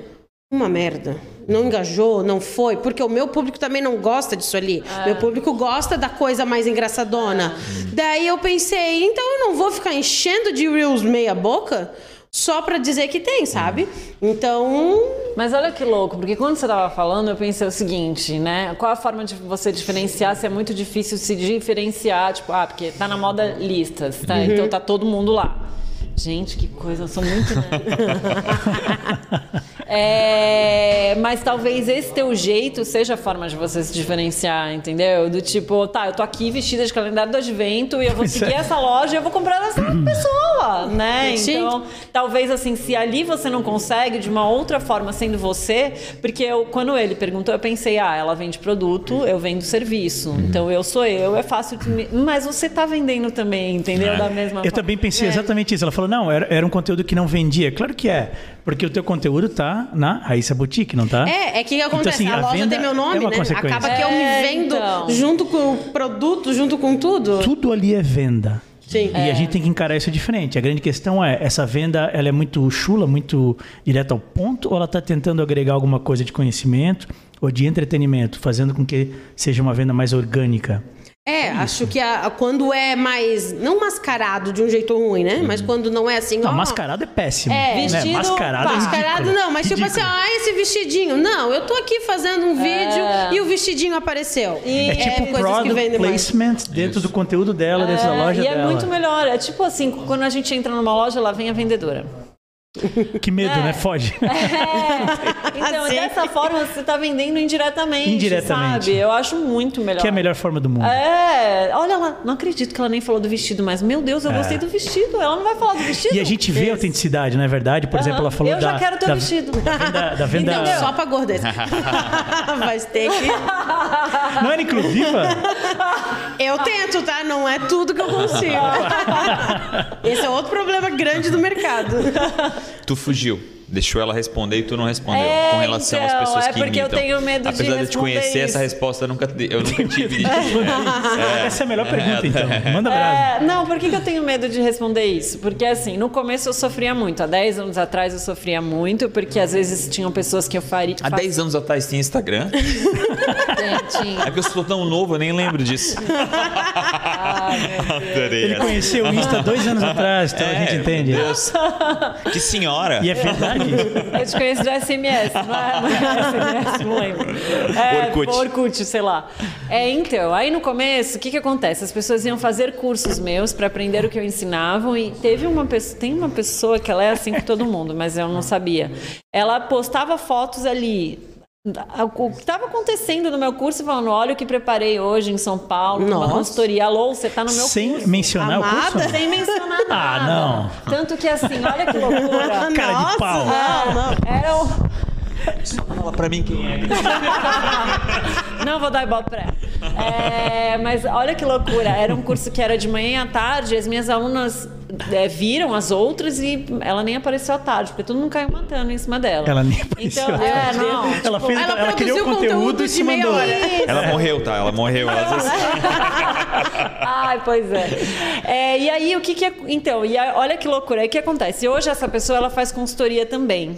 Uma merda. Não engajou, não foi, porque o meu público também não gosta disso ali. É. Meu público gosta da coisa mais engraçadona. É. Daí eu pensei, então eu não vou ficar enchendo de reels meia boca só para dizer que tem, sabe? Então. Mas olha que louco, porque quando você tava falando, eu pensei o seguinte, né? Qual a forma de você diferenciar se é muito difícil se diferenciar, tipo, ah, porque tá na moda listas, tá? Uhum. Então tá todo mundo lá. Gente, que coisa, eu sou muito. Né? é, mas talvez esse teu jeito seja a forma de você se diferenciar, entendeu? Do tipo, tá, eu tô aqui vestida de calendário do advento e eu vou seguir é. essa loja e eu vou comprar dessa pessoa, né? Então, talvez assim, se ali você não consegue, de uma outra forma, sendo você, porque eu, quando ele perguntou, eu pensei, ah, ela vende produto, eu vendo serviço. Uhum. Então eu sou eu, é fácil. De... Mas você tá vendendo também, entendeu? É. Da mesma eu forma. Eu também pensei é. exatamente isso. Ela falou, falou, não, era, era um conteúdo que não vendia. Claro que é, porque o teu conteúdo tá na Raíssa Boutique, não tá? É, é que acontece, então, assim, a, a loja tem meu nome, é né? Acaba que eu me é, vendo então. junto com o produto, junto com tudo. Tudo ali é venda. Sim. E é. a gente tem que encarar isso diferente. A grande questão é, essa venda, ela é muito chula, muito direta ao ponto, ou ela está tentando agregar alguma coisa de conhecimento ou de entretenimento, fazendo com que seja uma venda mais orgânica? É, é acho que a, a, quando é mais. Não mascarado de um jeito ruim, né? Uhum. Mas quando não é assim. Não, ó, mascarado é péssimo. É, né? vestido. Né? Mascarado, é mascarado é não, mas ridículo. tipo assim, ah, esse vestidinho. Não, eu tô aqui fazendo um vídeo é. e o vestidinho apareceu. E é tipo é, product placement mais. dentro Isso. do conteúdo dela, dentro da loja e dela. E é muito melhor. É tipo assim, quando a gente entra numa loja, lá vem a vendedora. Que medo, é. né? Foge. É. Então, assim. dessa forma, você está vendendo indiretamente. Indiretamente. Sabe? Eu acho muito melhor. Que é a melhor forma do mundo. É. Olha lá, não acredito que ela nem falou do vestido, mas meu Deus, eu é. gostei do vestido. Ela não vai falar do vestido. E a gente vê a autenticidade, não é verdade? Por uhum. exemplo, ela falou eu da. Eu já quero teu da, vestido. Da venda. Da venda... Entendeu? Só pra gorda. Mas tem que. Não era inclusiva? Eu tento, tá? Não é tudo que eu consigo. Esse é outro problema grande do mercado tu fugiu. Deixou ela responder e tu não respondeu é, com relação então, às pessoas é que porque imitam. eu tenho medo Apesar de, de te conhecer, isso. essa resposta eu nunca, eu nunca tive. é, essa é a melhor pergunta, então. Manda brasa. É, não, por que, que eu tenho medo de responder isso? Porque, assim, no começo eu sofria muito. Há 10 anos atrás eu sofria muito, porque às vezes tinham pessoas que eu faria... Há 10 anos atrás tinha Instagram? tinha. É porque eu sou tão novo, eu nem lembro disso. Ele conheceu o Insta dois anos atrás, então a gente entende. Deus. Que senhora. E é verdade. Eu te conheço do SMS, não é? Não é SMS, não lembro. É, Orkut. Orkut, sei lá. É, então, aí no começo, o que que acontece? As pessoas iam fazer cursos meus para aprender o que eu ensinava e teve uma pessoa, tem uma pessoa que ela é assim com todo mundo, mas eu não sabia. Ela postava fotos ali o que estava acontecendo no meu curso, falando, olha o que preparei hoje em São Paulo, Nossa. uma consultoria. Alô, você está no meu Sem curso. Sem mencionar Amada? o curso? Sem mencionar nada. Ah, não. Tanto que assim, olha que loucura. Cara Nossa, de pau. Não, não. Era o... Fala pra mim quem é. Não vou dar ibope pra ela. É, mas olha que loucura. Era um curso que era de manhã e à tarde. As minhas alunas é, viram as outras e ela nem apareceu à tarde, porque todo mundo caiu matando em cima dela. Ela nem apareceu. Então, é, não. Tipo, ela, fez, ela, ela criou conteúdo, conteúdo e se mandou. Ela morreu, tá? Ela morreu. Ela... Ai, pois é. é. E aí, o que que é... Então, e olha que loucura. Aí o que acontece? Hoje essa pessoa, ela faz consultoria também.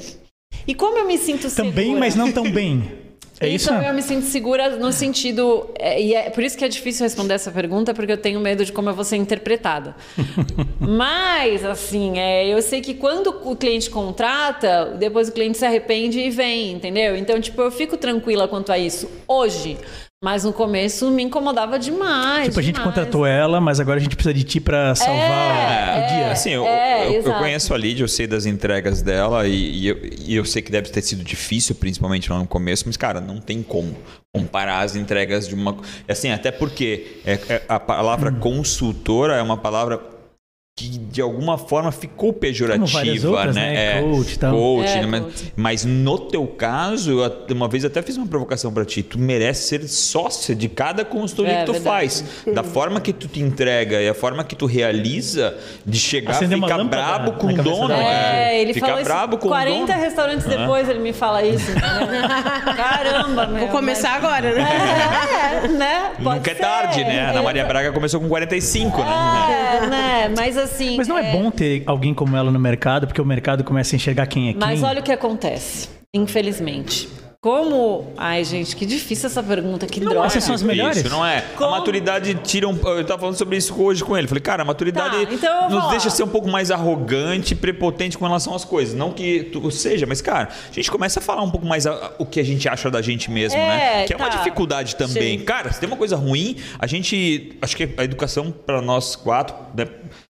E como eu me sinto segura? Também, mas não tão bem. É isso? Então eu me sinto segura no sentido. É, e é por isso que é difícil responder essa pergunta, porque eu tenho medo de como eu vou ser interpretada. Mas, assim, é, eu sei que quando o cliente contrata, depois o cliente se arrepende e vem, entendeu? Então, tipo, eu fico tranquila quanto a isso. Hoje. Mas no começo me incomodava demais. Tipo, a gente demais. contratou ela, mas agora a gente precisa de ti pra salvar É, o dia. Assim, eu, É, eu- eu conheço a Lídia, eu sei das entregas dela e, e eu, e eu sei que deve ter sido difícil, principalmente lá no começo, mas, cara, não tem como comparar as entregas de uma. Assim, até porque é- é- a palavra Hum. consultora é uma palavra que de alguma forma ficou pejorativa, várias outras, né? né? É, Coach e tal. coach, É, né? Mas, coach. mas no teu caso, eu uma vez até fiz uma provocação pra ti. Tu merece ser sócia de cada consultoria É, que tu verdade. faz. Da forma que tu te entrega e a forma que tu realiza, de chegar a Acender uma ficar lâmpada brabo na com o dono. É, ele Ficar falou isso brabo com 40 o dono. restaurantes depois ele me fala isso. Caramba, meu. Vou começar agora, né? Mas... É, né? Pode Nunca é ser. tarde, né? A Ana Maria Braga começou com 45, né? É, né? Mas assim. Mas não é, bom ter alguém como ela no mercado, porque o mercado começa a enxergar quem é quem. Mas olha o que acontece, infelizmente. Como. Ai, gente, que difícil essa pergunta, que droga. essas são as melhores. Isso, não é? Como? A maturidade tira um. Eu tava falando sobre isso hoje com ele. Falei, cara, a maturidade Tá, então nos deixa ser um pouco mais arrogante e prepotente com relação às coisas. Não que tu seja, mas, cara, a gente começa a falar um pouco mais a- o que a gente acha da gente mesmo, É, né? Que é uma tá. dificuldade também. Sim. Cara, se tem uma coisa ruim, a gente. Acho que a educação para nós quatro, né?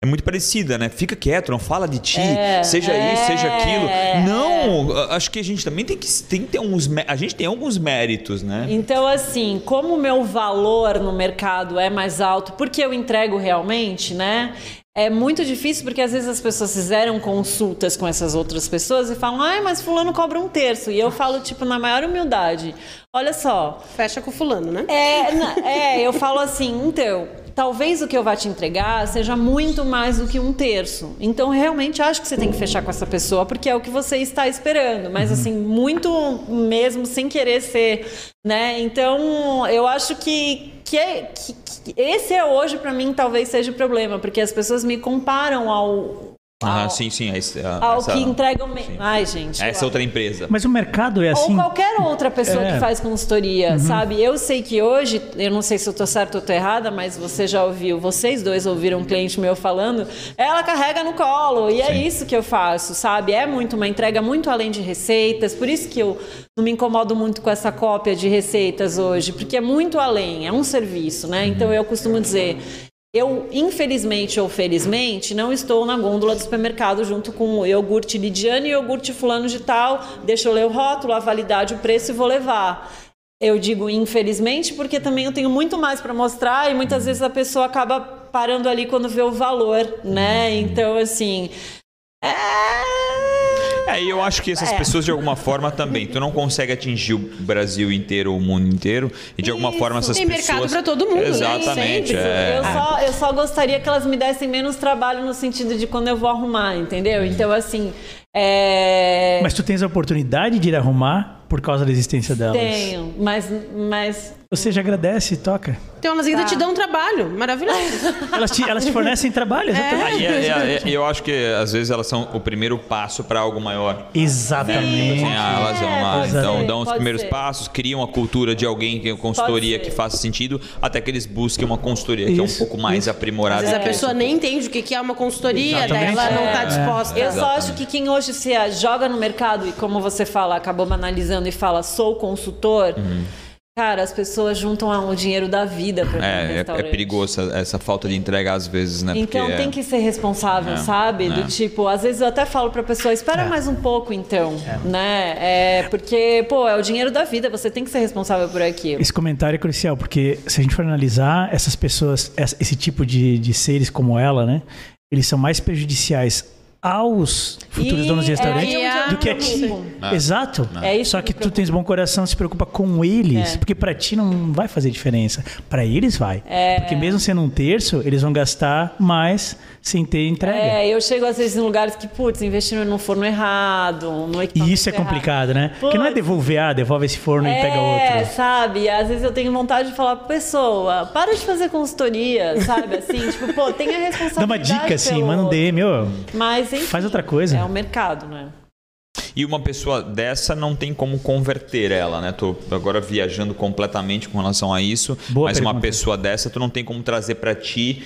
É muito parecida, né? Fica quieto, não fala de ti, É, seja isso, seja é, aquilo. é. Não, acho que a gente também tem que, tem que ter uns. A gente tem alguns méritos, né? Então, assim, como o meu valor no mercado é mais alto, porque eu entrego realmente, né? É muito difícil porque às vezes as pessoas fizeram consultas com essas outras pessoas e falam, ai, mas fulano cobra um terço. E eu falo, tipo, na maior humildade, olha só, Fecha com fulano, né? é, é, eu falo assim, então, talvez o que eu vá te entregar seja muito mais do que um terço. Então, realmente acho que você tem que fechar com essa pessoa, porque é o que você está esperando. Mas, assim, muito mesmo, sem querer ser, né? Então, eu acho que, que, é, que, que esse é hoje, para mim, talvez seja o problema, porque as pessoas me comparam ao. Ah, ao, sim, sim. Esse, a- ao essa, que entregam. me- sim. Ai, gente. essa eu- outra empresa. Mas o mercado é assim. ou qualquer outra pessoa É. que faz consultoria, sabe? Eu sei que hoje, eu não sei se eu tô certa ou tô errada, mas você já ouviu, vocês dois ouviram um cliente meu falando, ela carrega no colo, e é isso que eu faço, sabe? É muito uma entrega muito além de receitas, por isso que eu não me incomodo muito com essa cópia de receitas hoje, porque é muito além, é um serviço, né? Então eu costumo dizer, eu, infelizmente ou felizmente, não estou na gôndola do supermercado junto com o iogurte Lidiane e iogurte fulano de tal. Deixa eu ler o rótulo, a validade, o preço e vou levar. Eu digo infelizmente porque também eu tenho muito mais para mostrar e muitas vezes a pessoa acaba parando ali quando vê o valor, né? Então, assim. É... É, e eu acho que essas É. pessoas, de alguma forma, também. Tu não consegue atingir o Brasil inteiro ou o mundo inteiro. E de alguma Isso. forma essas Tem pessoas. mercado pra todo mundo, né? Exatamente. Sempre. é. Eu, só, eu só gostaria que elas me dessem menos trabalho no sentido de quando eu vou arrumar, entendeu? Então, assim. É... Mas tu tens a oportunidade de ir arrumar por causa da existência delas. Tenho, mas, mas Você já agradece e toca. Então elas ainda Tá. te dão um trabalho. Maravilhoso. Elas te, elas te fornecem trabalho, exatamente. E, é- é- é- e eu acho que às vezes elas são o primeiro passo para algo maior. Exatamente. Assim, ah, elas vão lá, pode então ser, dão os primeiros ser. passos, criam a cultura de alguém que é consultoria que faça sentido, até que eles busquem uma consultoria que é um Isso, pouco mais isso. aprimorada. Às vezes a que pessoa isso. nem entende o que é uma consultoria, daí Exatamente. ela não É. tá disposta. eu só Exatamente. acho que quem hoje se joga no mercado e, como você fala, acabou banalizando e fala, sou consultor, cara, as pessoas juntam o dinheiro da vida para É, é, é perigoso essa, essa falta de entrega às vezes, né? Então Porque tem que ser responsável, É, sabe? é. Do tipo, às vezes eu até falo pra pessoa, espera É. mais um pouco então, né? É, porque, pô, é o dinheiro da vida, você tem que ser responsável por aquilo. Esse comentário é crucial, porque se a gente for analisar essas pessoas, esse tipo de, de seres como ela, né? Eles são mais prejudiciais aos futuros E donos de é restaurante eu do que a ti. preocupo. Exato. É isso Só que que tu tens bom coração, se preocupa com eles, É. porque pra ti não vai fazer diferença. Pra eles vai. É. Porque mesmo sendo um terço, eles vão gastar mais sem ter entrega. É, eu chego às vezes em lugares que, putz, investiram no forno errado, no E isso é errado. complicado, né? Porque não é Putz. devolver, ah, devolve esse forno e pega É, outro. sabe? Às vezes eu tenho vontade de falar pra pessoa, para de fazer consultoria, sabe? Assim, tipo, pô, tenha responsabilidade Dá uma dica assim, pelo manda um. DM, ô. Mas, enfim, Faz outra coisa. É o mercado, né? E uma pessoa dessa não tem como converter ela, né? Tô agora viajando completamente com relação a isso, Boa mas pergunta. uma pessoa dessa tu não tem como trazer para ti,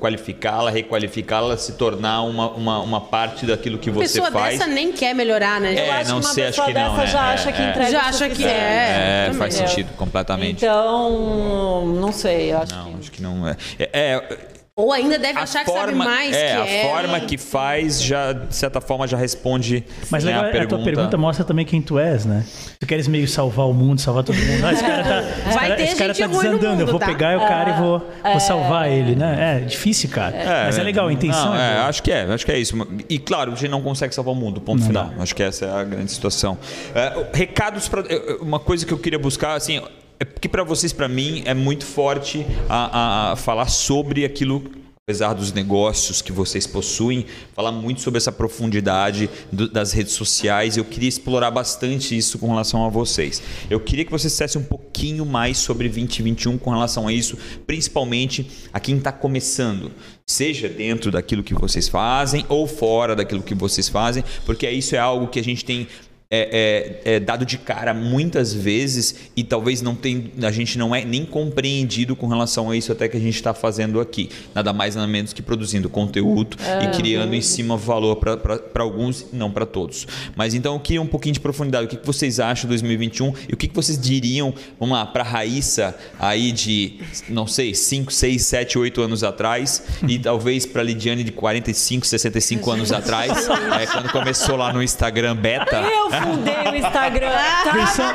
qualificá-la, requalificá-la, se tornar uma, uma, uma parte daquilo que você faz. pessoa dessa nem quer melhorar, né? É, não sei, acho que não. É, já acha que é, entrega Já acha que é. É, faz sentido, completamente. Então, não sei, acho não, que... acho que não é. é, é ou ainda deve achar forma, que sabe mais é, que a é. A forma que faz, já, de certa forma, já responde Mas né, a, pergunta. a tua pergunta mostra também quem tu és, né? Tu queres meio salvar o mundo, salvar todo mundo. Ah, esse cara tá, esse Vai cara, esse cara tá desandando, mundo, eu vou tá? pegar o cara é, e vou, é, vou salvar ele, né? É difícil, cara. É, Mas é legal, a intenção não, é, é Acho que é, acho que é isso. E claro, a gente não consegue salvar o mundo, ponto não final. Acho que essa é a grande situação. É, recados para uma coisa que eu queria buscar, assim, é porque para vocês, para mim, é muito forte a, a, a falar sobre aquilo apesar dos negócios que vocês possuem, falar muito sobre essa profundidade do, das redes sociais. Eu queria explorar bastante isso com relação a vocês. Eu queria que vocês dissessem um pouquinho mais sobre 2021 com relação a isso, principalmente a quem está começando. Seja dentro daquilo que vocês fazem ou fora daquilo que vocês fazem, porque isso é algo que a gente tem é, é, é, dado de cara muitas vezes e talvez não tem, a gente não é nem compreendido com relação a isso até que a gente está fazendo aqui. Nada mais nada menos que produzindo conteúdo é, e criando em cima valor para alguns, não para todos. Mas então eu queria um pouquinho de profundidade. O que, que vocês acham de 2021 e o que, que vocês diriam, vamos lá, para a Raíssa aí de, não sei, 5, 6, 7, 8 anos atrás e talvez para a Lidiane de 45, 65 anos atrás, é, quando começou lá no Instagram beta. Eu fundei o Instagram. versão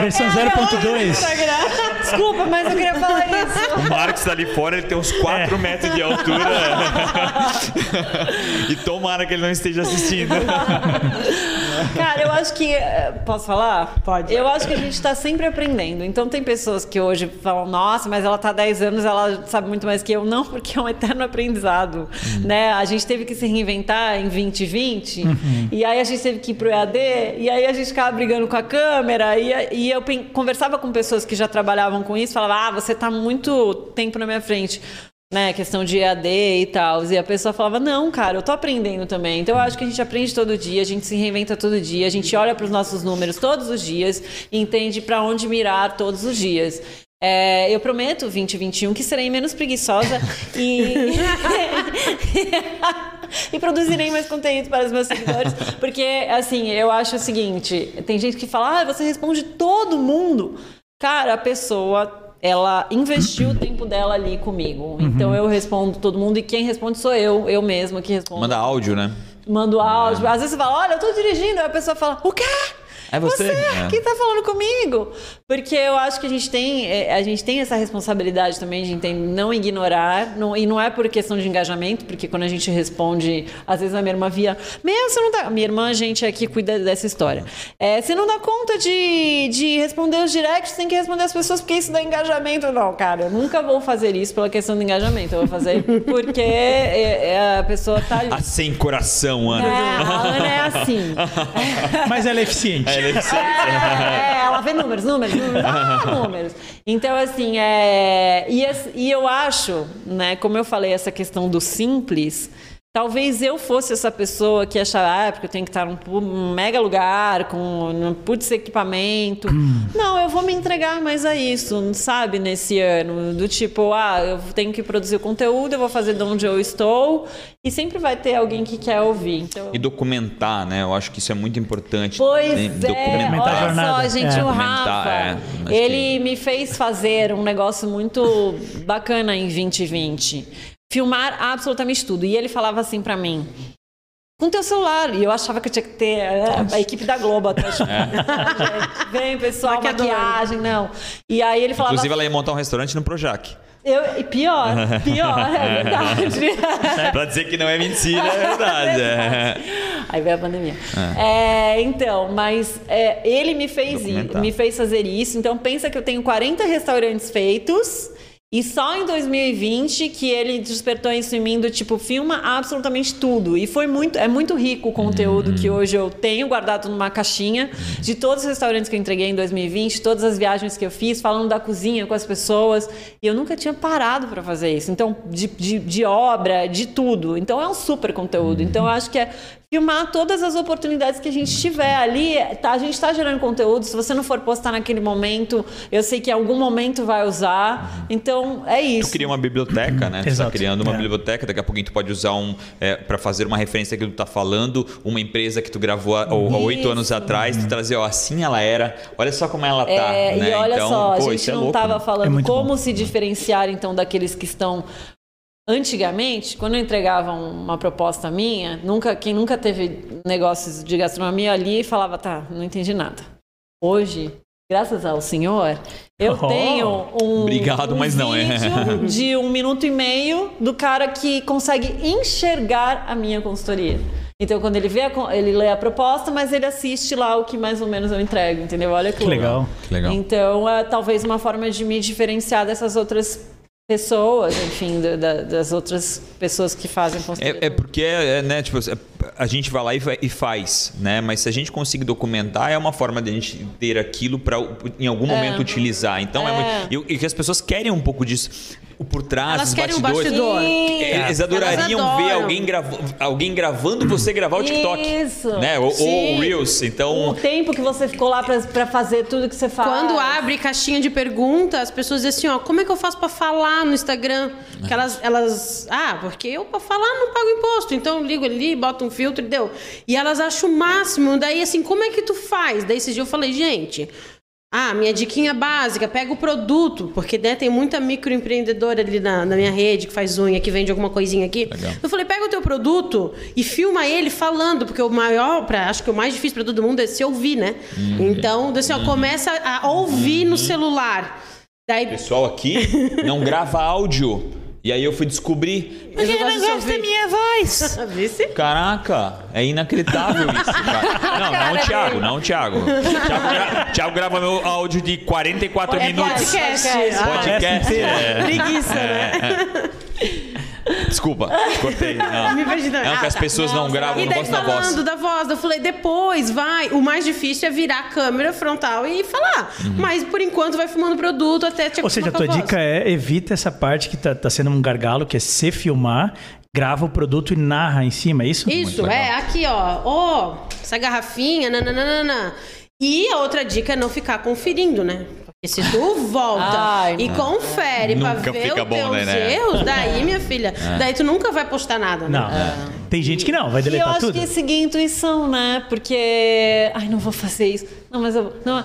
versão 0.2. Desculpa, mas eu queria falar isso. O Marcos tá ali fora, ele tem uns 4 é. metros de altura. e tomara que ele não esteja assistindo. Cara, acho que. Eh, posso falar? Pode. Eu acho que a gente está sempre aprendendo. Então, tem pessoas que hoje falam, nossa, mas ela está há 10 anos, ela sabe muito mais que eu. Não, porque é um eterno aprendizado. Uhum. Né? A gente teve que se reinventar em 2020, uhum. e aí a gente teve que ir pro EAD, e aí a gente ficava brigando com a câmera, e, e eu conversava com pessoas que já trabalhavam com isso, falava, ah, você está muito tempo na minha frente né, questão de EAD e tal. E a pessoa falava: "Não, cara, eu tô aprendendo também". Então eu acho que a gente aprende todo dia, a gente se reinventa todo dia, a gente olha para os nossos números todos os dias e entende para onde mirar todos os dias. É, eu prometo 2021 que serei menos preguiçosa e e produzirei mais conteúdo para os meus seguidores, porque assim, eu acho o seguinte, tem gente que fala: "Ah, você responde todo mundo". Cara, a pessoa ela investiu o tempo dela ali comigo. Uhum. Então eu respondo todo mundo e quem responde sou eu, eu mesma que respondo. Manda áudio, né? Mando áudio. É. Às vezes você fala, olha, eu tô dirigindo, aí a pessoa fala, o quê? É você? você é. Quem tá falando comigo? Porque eu acho que a gente tem, é, a gente tem essa responsabilidade também de entender, não ignorar, não, e não é por questão de engajamento, porque quando a gente responde, às vezes a minha irmã via, meu, você não dá. Minha irmã, a gente aqui cuida dessa história. É, você não dá conta de, de responder os directs, tem que responder as pessoas, porque isso dá engajamento. Não, cara, eu nunca vou fazer isso pela questão do engajamento. Eu vou fazer porque é, é, a pessoa tá ali. A sem coração, Ana. É, a Ana é assim. Mas ela é eficiente. É eficiente. É, ela vê números, números números, ah, números. Então, assim, é... E, e eu acho, né, como eu falei, essa questão do simples Talvez eu fosse essa pessoa que achava, ah, porque eu tenho que estar num mega lugar, com um putz equipamento. Hum. Não, eu vou me entregar mais a isso, sabe, nesse ano. Do tipo, ah, eu tenho que produzir conteúdo, eu vou fazer de onde eu estou. E sempre vai ter alguém que quer ouvir. Então... E documentar, né? Eu acho que isso é muito importante. Pois né? é, documentar. olha só, gente, é. o Rafa, é, ele que... me fez fazer um negócio muito bacana em 2020 filmar absolutamente tudo. E ele falava assim para mim: com teu celular. E eu achava que eu tinha que ter é, a equipe da Globo atrás. É. Vem, pessoal, maquiagem, não. E aí ele falava. Inclusive, ela ia montar um restaurante no Projac. Eu, e pior, pior, é verdade. pra dizer que não é mentira, é verdade. é Aí veio a pandemia. É. É, então, mas é, ele me fez, me fez fazer isso. Então, pensa que eu tenho 40 restaurantes feitos e só em 2020 que ele despertou isso em mim do tipo, filma absolutamente tudo. E foi muito, é muito rico o conteúdo uhum. que hoje eu tenho guardado numa caixinha de todos os restaurantes que eu entreguei em 2020, todas as viagens que eu fiz, falando da cozinha com as pessoas. E eu nunca tinha parado para fazer isso. Então, de, de, de, obra, de tudo. Então é um super conteúdo. Então eu acho que é filmar todas as oportunidades que a gente tiver ali. Tá, a gente está gerando conteúdo. Se você não for postar naquele momento, eu sei que em algum momento vai usar. Então é isso. Tu cria uma biblioteca, né? Tu Exato. tá criando uma É. biblioteca. Daqui a pouquinho tu pode usar um é, para fazer uma referência que tu tá falando, uma empresa que tu gravou há oito anos atrás, tu trazer, ó, assim ela era. Olha só como ela tá. É, né? E olha então, só, pô, a gente é não louco, estava né? É falando como bom. se diferenciar então daqueles que estão antigamente, quando eu entregava uma proposta minha, nunca quem nunca teve negócios de gastronomia ali falava, tá, não entendi nada. Hoje, graças ao senhor, eu Oh. tenho um Obrigado, um mas não, é. vídeo de um minuto e meio do cara que consegue enxergar a minha consultoria. Então, quando ele vê, a ele lê a proposta, mas ele assiste lá o que mais ou menos eu entrego, entendeu? Olha que, Que legal. Que legal. então, é talvez uma forma de me diferenciar dessas outras pessoas, enfim, da- da- das outras pessoas que fazem consultoria. É, é porque, é, né, tipo, é- a gente vai lá e, vai- e faz, né? Mas se a gente conseguir documentar, é uma forma de a gente ter aquilo para em algum momento utilizar. Então é, É. muito. E, que as pessoas querem um pouco disso. O por trás, Elas os querem bastidores. bastidor. Eles adorariam Elas ver alguém, grava, alguém gravando você gravar o TikTok. Isso. Né? Ou, ou Sim. o Reels. Então. O tempo que você ficou lá pra, pra fazer tudo que você faz. Quando abre caixinha de perguntas, as pessoas dizem assim, ó, como é que eu faço pra falar no Instagram? Que elas, elas, ah, porque eu pra falar não pago imposto, então eu ligo ali, boto um filtro e deu. E elas acham o máximo, daí assim, como é que tu faz? Daí esse dia eu falei, gente, ah, minha diquinha básica, pega o produto, porque né, tem muita microempreendedora ali na, na minha rede que faz unha, que vende alguma coisinha aqui. Legal. Eu falei, pega o teu produto e filma ele falando, porque o maior, pra, acho que o mais difícil para todo mundo é se ouvir, né? Então, assim, ó, começa a ouvir no celular. Daí, pessoal aqui não grava áudio. E aí eu fui descobrir. Porque eu não gosta gosto da minha voz. Vice? Caraca, é inacreditável isso, cara. Não, não o Thiago, não o Thiago. Thiago, gra- Thiago grava meu áudio de 44 É minutos. podcast. Podcast. Ah, Podcast. é. Preguiça, né? Desculpa, cortei. Não. Me perdi também. Não, que as Ah, pessoas não, gravam, E não daí gostam da falando voz. da voz, eu falei, depois vai. O mais difícil é virar a câmera frontal e falar. Uhum. Mas por enquanto vai filmando o produto até te Ou seja, a tua a dica é evita essa parte que tá, tá sendo um gargalo, que é se filmar, grava o produto e narra em cima, é isso? Isso, é, aqui, ó. Ó, essa garrafinha, nananana. E a outra dica é não ficar conferindo, né? Porque se tu volta Ai, e confere pra Nunca ver fica os bom, teus né, né? erros, daí, minha filha, daí tu nunca vai postar nada, né? Não. Tem gente que não, vai E eu deletar acho tudo. que é seguir a intuição, né? Porque. Ai, não vou fazer isso. Não, mas eu. Não,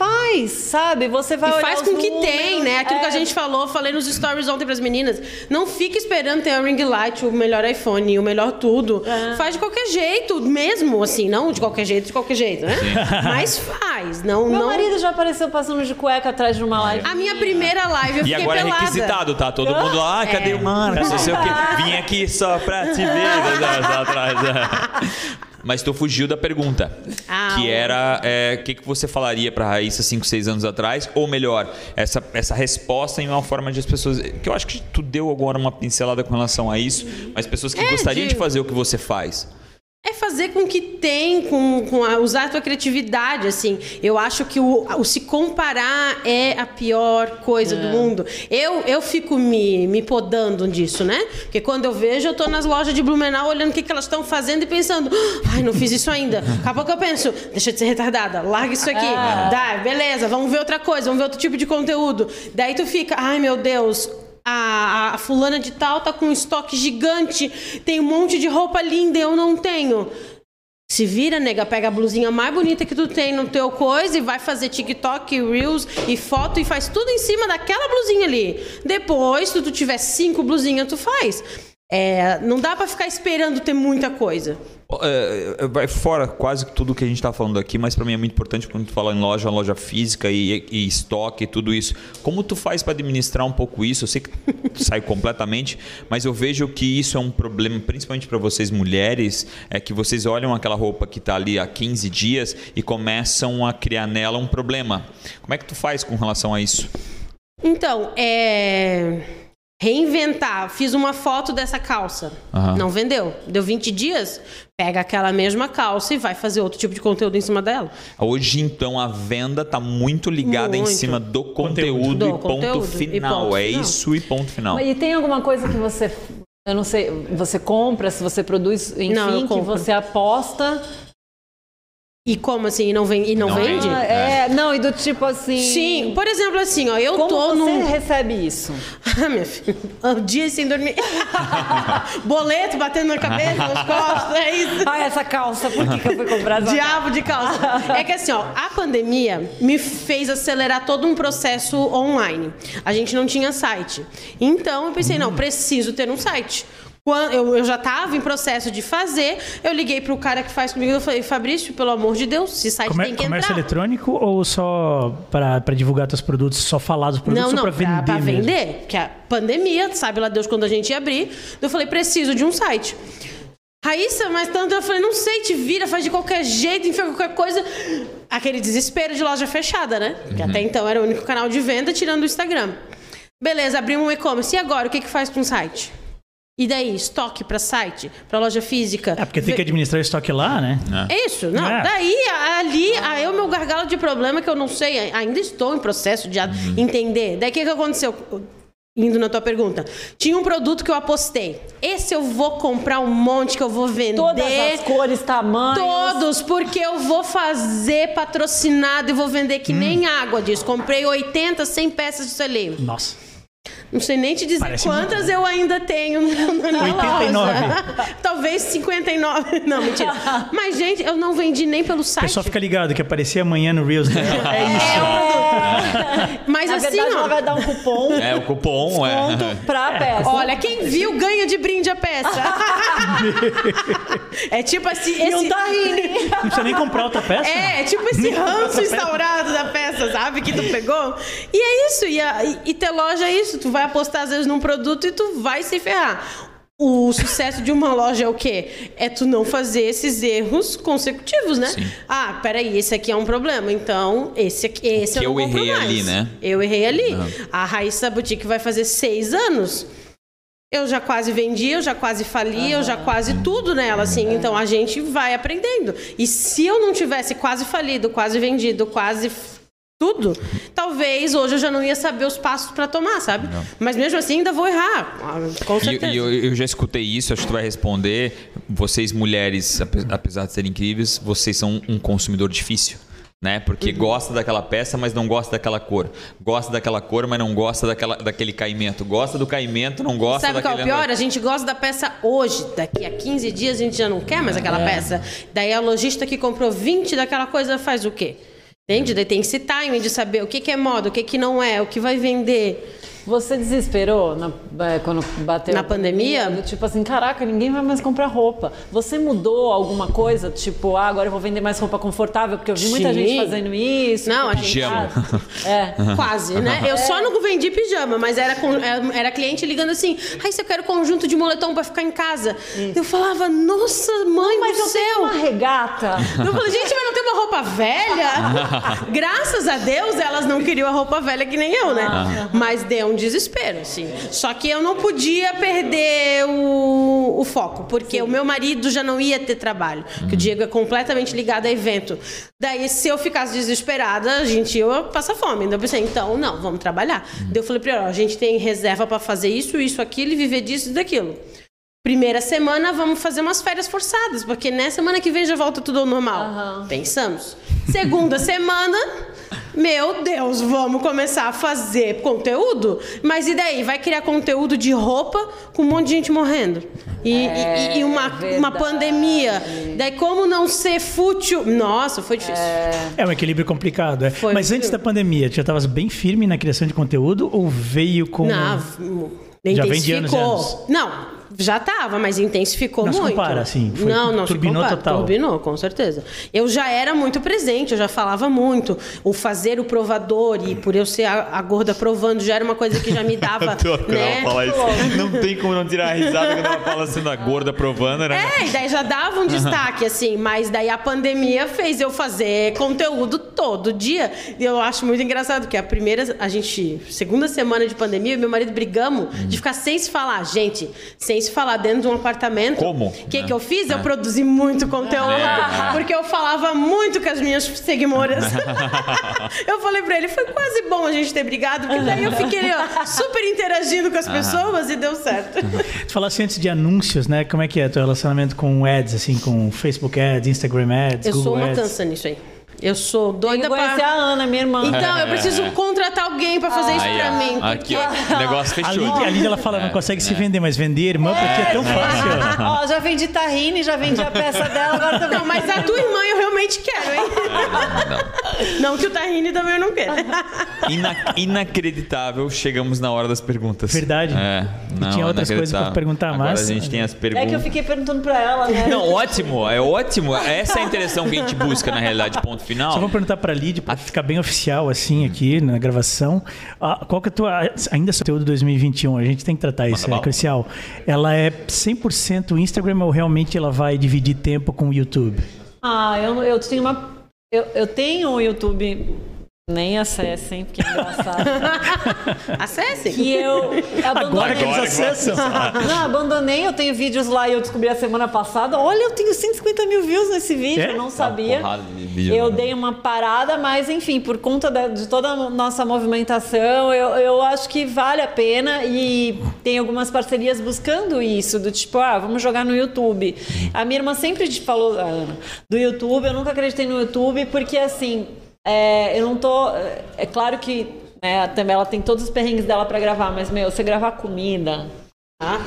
faz, sabe? Você vai E olhar faz os com que números, tem, né? Aquilo que a é. gente falou, falei nos stories ontem pras meninas. Não fica esperando ter a ring light, o melhor iPhone, o melhor tudo. É. Faz de qualquer jeito, mesmo assim, não de qualquer jeito, de qualquer jeito, né? Mas faz, não, Meu não. marido já apareceu passando de cueca atrás de uma live. A minha primeira live eu E fiquei agora é pelada. requisitado, tá? Todo mundo lá, ah, cadê o Marcos? Não sei o quê. Vim aqui só pra te ver. né, atrás, é. Mas tu fugiu da pergunta. Ah, que o- era é, o que, que você falaria pra Raíssa 5, 6 anos atrás? Ou melhor, essa, essa resposta em uma forma de as pessoas. Que eu acho que tu deu agora uma pincelada com relação a isso, mas pessoas que É, gostariam de- de fazer o que você faz. É fazer com que tem, com, com a- usar a tua criatividade, assim. Eu acho que o, o se comparar é a pior coisa do mundo. Eu, eu fico me, me podando disso, né? Porque quando eu vejo, eu tô nas lojas de Blumenau olhando o que, que elas estão fazendo e pensando, ai, não fiz isso ainda. Daqui a pouco eu penso, deixa de ser retardada, larga isso aqui. Dá, beleza, vamos ver outra coisa, vamos ver outro tipo de conteúdo. Daí tu fica, ai meu Deus, a, a fulana de tal tá com um estoque gigante, tem um monte de roupa linda e eu não tenho. Se vira, nega, pega a blusinha mais bonita que tu tem no teu coisa e vai fazer TikTok, Reels e foto e faz tudo em cima daquela blusinha ali. Depois, se tu tiver cinco blusinhas, tu faz. É, não dá pra ficar esperando ter muita coisa. É, vai fora quase tudo que a gente está falando aqui, mas para mim é muito importante quando tu fala em loja, loja física e, e estoque e tudo isso. Como tu faz para administrar um pouco isso? Eu sei que tu sai completamente, mas eu vejo que isso é um problema, principalmente para vocês mulheres, é que vocês olham aquela roupa que está ali há 15 dias e começam a criar nela um problema. Como é que tu faz com relação a isso? Então, é. Reinventar. Fiz uma foto dessa calça. Aham. Não vendeu. Deu 20 dias. Pega aquela mesma calça e vai fazer outro tipo de conteúdo em cima dela. Hoje, então, a venda está muito ligada em Muito. cima do conteúdo, Do e ponto conteúdo e final. ponto é final. isso e ponto final. E tem alguma coisa que você Eu não sei, você compra, se você produz, enfim, Não, que você aposta. E como assim? E não, vem, e não, Não vende? Ah, é, não, e do tipo assim. Sim, por exemplo, assim, ó, eu Como tô você num. recebe isso? Ah, minha filha, um dia sem dormir. Boleto batendo na cabeça, nas costas, é isso. Ah, essa calça, por que, que eu fui comprar essa Diabo de calça. É que assim, ó, a pandemia me fez acelerar todo um processo online. A gente não tinha site. Então eu pensei, não, preciso ter um site. Quando eu, eu já estava em processo de fazer, eu liguei pro cara que faz comigo, eu falei, Fabrício, pelo amor de Deus, esse site Comer- tem que comércio entrar. eletrônico ou só para divulgar teus produtos, só falar dos produtos Não, não, para pra, vender pra mesmo? vender. Porque a pandemia, sabe lá Deus quando a gente ia abrir. Eu falei, preciso de um site. Raíssa, mas tanto eu falei, não sei, te vira, faz de qualquer jeito, enfia qualquer coisa. Aquele desespero de loja fechada, né? Que até então era o único canal de venda, tirando o Instagram. Beleza, abrimos um e-commerce. E agora, o que, que faz com o site? E daí, estoque para site, para loja física. É, porque tem que administrar o estoque lá, né? isso, não. É. Daí, ali, aí é o meu gargalo de problema que eu não sei, ainda estou em processo de Uhum. entender. Daí, o que, que aconteceu? Indo na tua pergunta. Tinha um produto que eu apostei. Esse eu vou comprar um monte que eu vou vender. Todas as cores, tamanhos. Todos, porque eu vou fazer patrocinado e vou vender que Hum. nem água disso. Comprei 80, 100 peças de seleiro. Nossa. Não sei nem te dizer Parece quantas eu ainda tenho na, na 89. loja. Talvez 59. Não, mentira. Mas, gente, eu não vendi nem pelo O site. pessoal fica ligado que aparecer amanhã no Reels dela. É isso. Mas Na assim, verdade, ó. ela vai dar um cupom É, o cupom é. ponto pra peça. Olha, quem viu ganha de brinde a peça. é tipo assim. e não Esse... tá rindo. Não precisa nem comprar outra peça. É, é tipo esse ranço instaurado da peça, sabe? Que tu pegou. E é isso. E, a- e ter loja é isso. Tu vai apostar, às vezes, num produto e tu vai se ferrar. O sucesso de uma loja é o quê? É tu não fazer esses erros consecutivos, né? Sim. Ah, peraí, esse aqui é um problema. Então, esse aqui, esse Que eu não eu compro errei mais. ali, né? Eu errei ali. A Raíssa Boutique vai fazer seis anos. Eu já quase vendi, eu já quase fali, eu já quase tudo nela, assim. Então a gente vai aprendendo. E se eu não tivesse quase falido, quase vendido, quase tudo, talvez hoje eu já não ia saber os passos para tomar, sabe? Mas mesmo assim ainda vou errar, ah, com E, certeza. e eu, eu já escutei isso, acho que tu vai responder. Vocês, mulheres, ape- apesar de serem incríveis, vocês são um consumidor difícil. Né? Uhum. Porque gosta daquela peça, mas não gosta daquela cor. Gosta daquela cor, mas não gosta daquela, daquele caimento. Gosta do caimento, não gosta Sabe qual é o daquele. pior? A gente gosta da peça hoje. Daqui a 15 dias a gente já não quer mais aquela peça. Daí a lojista que comprou 20 daquela coisa faz o quê? Entende? Daí tem esse timing de saber o que, que é moda, o que, que não é, o que vai vender. Você desesperou na- é, quando bateu Na a pandemia? pandemia? Do Tipo assim, caraca, ninguém vai mais comprar roupa. Você mudou alguma coisa? Tipo, ah, agora eu vou vender mais roupa confortável, porque eu vi muita Sim. gente fazendo isso. Não, a gente- Pijama. É. Quase, né? Eu só não vendi pijama, mas era, com- era era cliente ligando assim: ai, você quer conjunto de moletom pra ficar em casa? Eu falava, nossa, mãe Mas do eu tenho céu! uma regata. Eu falei, gente, mas não tem uma roupa velha? Graças a Deus elas não queriam a roupa velha que nem eu, né? Mas deu um desespero, assim. Só que eu não podia perder o, o foco, porque o meu marido já não ia ter trabalho. Que o Diego é completamente ligado a evento. Daí, se eu ficasse desesperada, a gente ia passar fome. Daí eu pensei, então, não, vamos trabalhar. Daí eu falei pra ele, ó, a gente tem reserva pra fazer isso, isso, aquilo e viver disso e daquilo. Primeira semana, vamos fazer umas férias forçadas, porque na semana que vem já volta tudo ao normal. Aham. Pensamos. Segunda semana, meu Deus, vamos começar a fazer conteúdo? Mas e daí? Vai criar conteúdo de roupa com um monte de gente morrendo. E, e- e uma, verdade. uma pandemia. Daí, como não ser fútil? Nossa, foi difícil. É um equilíbrio complicado. É. Foi Mas antes muito. da pandemia, tu já estavas bem firme na criação de conteúdo ou veio com. Não, Já vem de anos e anos. Não, já estava, mas intensificou Não muito. compara, assim, foi- não, não turbinou compara. total. Turbinou, com certeza. Eu já era muito presente, eu já falava muito. O fazer o provador e por eu ser a, a gorda provando já era uma coisa que já me dava, né? isso. Não tem como não tirar a risada quando ela fala sendo a gorda provando, né? É, e daí já dava um destaque, assim, mas daí a pandemia fez eu fazer conteúdo todo dia. E eu acho muito engraçado que a primeira, a gente, segunda semana de pandemia, eu e meu marido brigamos de ficar sem se falar. Gente, sem nem se falar dentro de um apartamento. Como? O que, É. que eu fiz? Eu produzi muito conteúdo. É. Porque eu falava muito com as minhas seguidoras. eu falei pra ele, foi quase bom a gente ter brigado, porque daí eu fiquei ó, super interagindo com as pessoas e deu certo. Tu falasse antes de anúncios, né? Como é que é teu relacionamento com ads, assim, com Facebook Ads, Instagram Ads, Eu Google sou uma Ads? cansa nisso aí. Eu sou Tem doida conhecer pra... a Ana, minha irmã. Então, eu preciso contratar alguém pra fazer isso Aí, pra ó. mim. Aqui, porque- ó. O negócio A fechou. Lídia, a Lídia, ela fala, não consegue se vender, mas vender irmã pra ti é tão fácil. Ó, já vendi Tahine, já vendi a peça dela, agora também. Não, mas a tua irmã eu realmente quero, hein? Não que o Tahine também eu não quero. Ina- inacreditável, chegamos na hora das perguntas. Verdade. É, não, tinha outras coisas pra perguntar, Agora mas- a gente tem as É perguntas. que eu fiquei perguntando pra ela, né? Não, ótimo, é ótimo. Essa é a interação que a gente busca, na realidade, ponto final. Só vou perguntar pra Lídia, pra ficar bem oficial, assim, aqui na gravação. Ah, qual que é a tua. Ainda sobre o conteúdo 2021, a gente tem que tratar isso, é bala. crucial. Ela é 100% Instagram ou realmente ela vai dividir tempo com o YouTube? Ah, eu, eu tenho uma. Eu, eu tenho o YouTube. Nem acessem, porque é engraçado. Acesse. que eu Agora que abandonei. eles acessam. Não, abandonei, eu tenho vídeos lá e eu descobri a semana passada. Olha, eu tenho 150 mil views nesse vídeo, É? eu não Uma sabia. vídeo, eu né? dei uma parada, mas enfim, por conta de toda a nossa movimentação, eu, eu acho que vale a pena e tem algumas parcerias buscando isso, do tipo, ah, vamos jogar no YouTube. A minha irmã sempre te falou, a Ana, do YouTube, eu nunca acreditei no YouTube, porque assim, é, eu não tô. É claro que né, também ela tem todos os perrengues dela pra gravar, mas, meu, você gravar comida. Ah,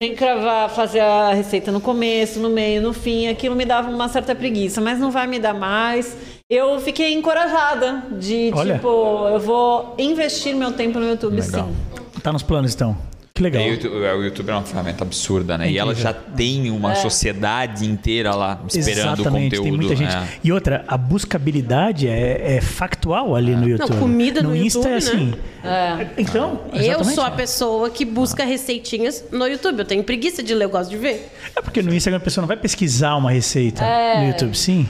Tem que gravar, fazer a receita no começo, no meio, no fim. Aquilo me dava uma certa preguiça, mas não vai me dar mais. Eu fiquei encorajada de, Olha. tipo, eu vou investir meu tempo no YouTube, Legal. sim. Tá nos planos, então. Que legal. É, o YouTube, o YouTube é uma ferramenta absurda, né? E ela já tem É. uma sociedade inteira lá esperando o Exatamente, conteúdo. tem muita gente. é. E outra, a buscabilidade é, é factual ali no YouTube. comida no Insta é YouTube, assim. Então, Eu sou a pessoa que busca receitinhas no YouTube. Eu tenho preguiça de ler, eu gosto de ver. É porque no Instagram a pessoa não vai pesquisar uma receita. É. No YouTube, sim.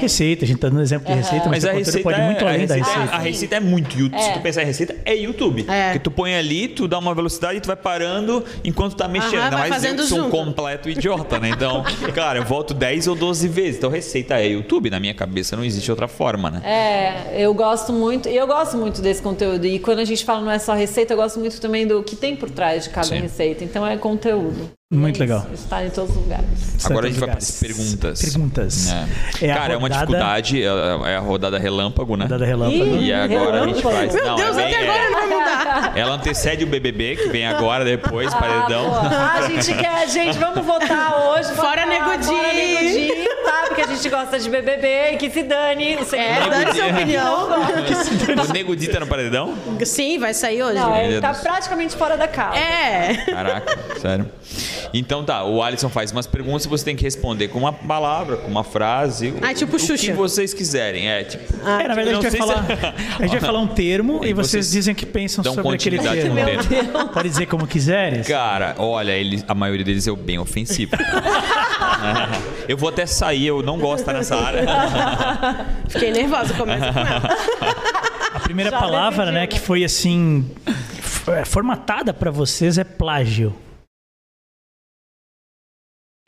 Receita, a gente tá dando exemplo de receita, mas, Mas a receita, pode ir muito é, além da receita, receita. a receita é muito YouTube. Se tu pensar em receita, é YouTube. É. Porque tu põe ali, tu dá uma velocidade e tu vai parando enquanto tá mexendo. Aham, mais eu que sou um completo idiota, né? Então, cara, eu volto 10 ou 12 vezes. Então, receita é YouTube. Na minha cabeça não existe outra forma, né? É, eu gosto muito, e eu gosto muito desse conteúdo. E quando a gente fala não é só receita, eu gosto muito também do que tem por trás de cada Sim. receita. Então é conteúdo. Muito É legal. Está em todos os lugares. Agora a gente Certos vai para lugares. as perguntas. Perguntas. É. É Cara, é uma rodada- dificuldade. É é a rodada relâmpago, né? Rodada relâmpago. Ih, E agora a gente relâmpago. faz. Meu não, Deus, é bem- até agora é- não vai mudar. ela antecede o BBB, que vem agora, depois, Ah, paredão. Ah, a gente quer, gente, vamos votar hoje. Fora falar, Nego Di. Fora Nego Di, tá? Porque a gente gosta de BBB e que se dane. O É, segredo dá sua opinião. o Nego Di tá no paredão? Sim, vai sair hoje. Não, ele tá praticamente fora da casa. É. Caraca, sério. Então tá, o Alisson faz umas perguntas e você tem que responder com uma palavra, com uma frase. Ah, tipo o, o que Xuxa. vocês quiserem. É, tipo. É, na verdade, a gente, vai falar, se- a gente vai falar um termo e, E vocês, vocês dizem o que pensam dão sobre aquele termo. termo. Pode dizer como quiseres. Cara, olha, ele, a maioria deles é bem ofensivo. eu vou até sair, eu não gosto de estar nessa área. Fiquei nervosa, começa com ela. A primeira Já palavra, defendi, né, né? que foi assim é, formatada pra vocês é plágio.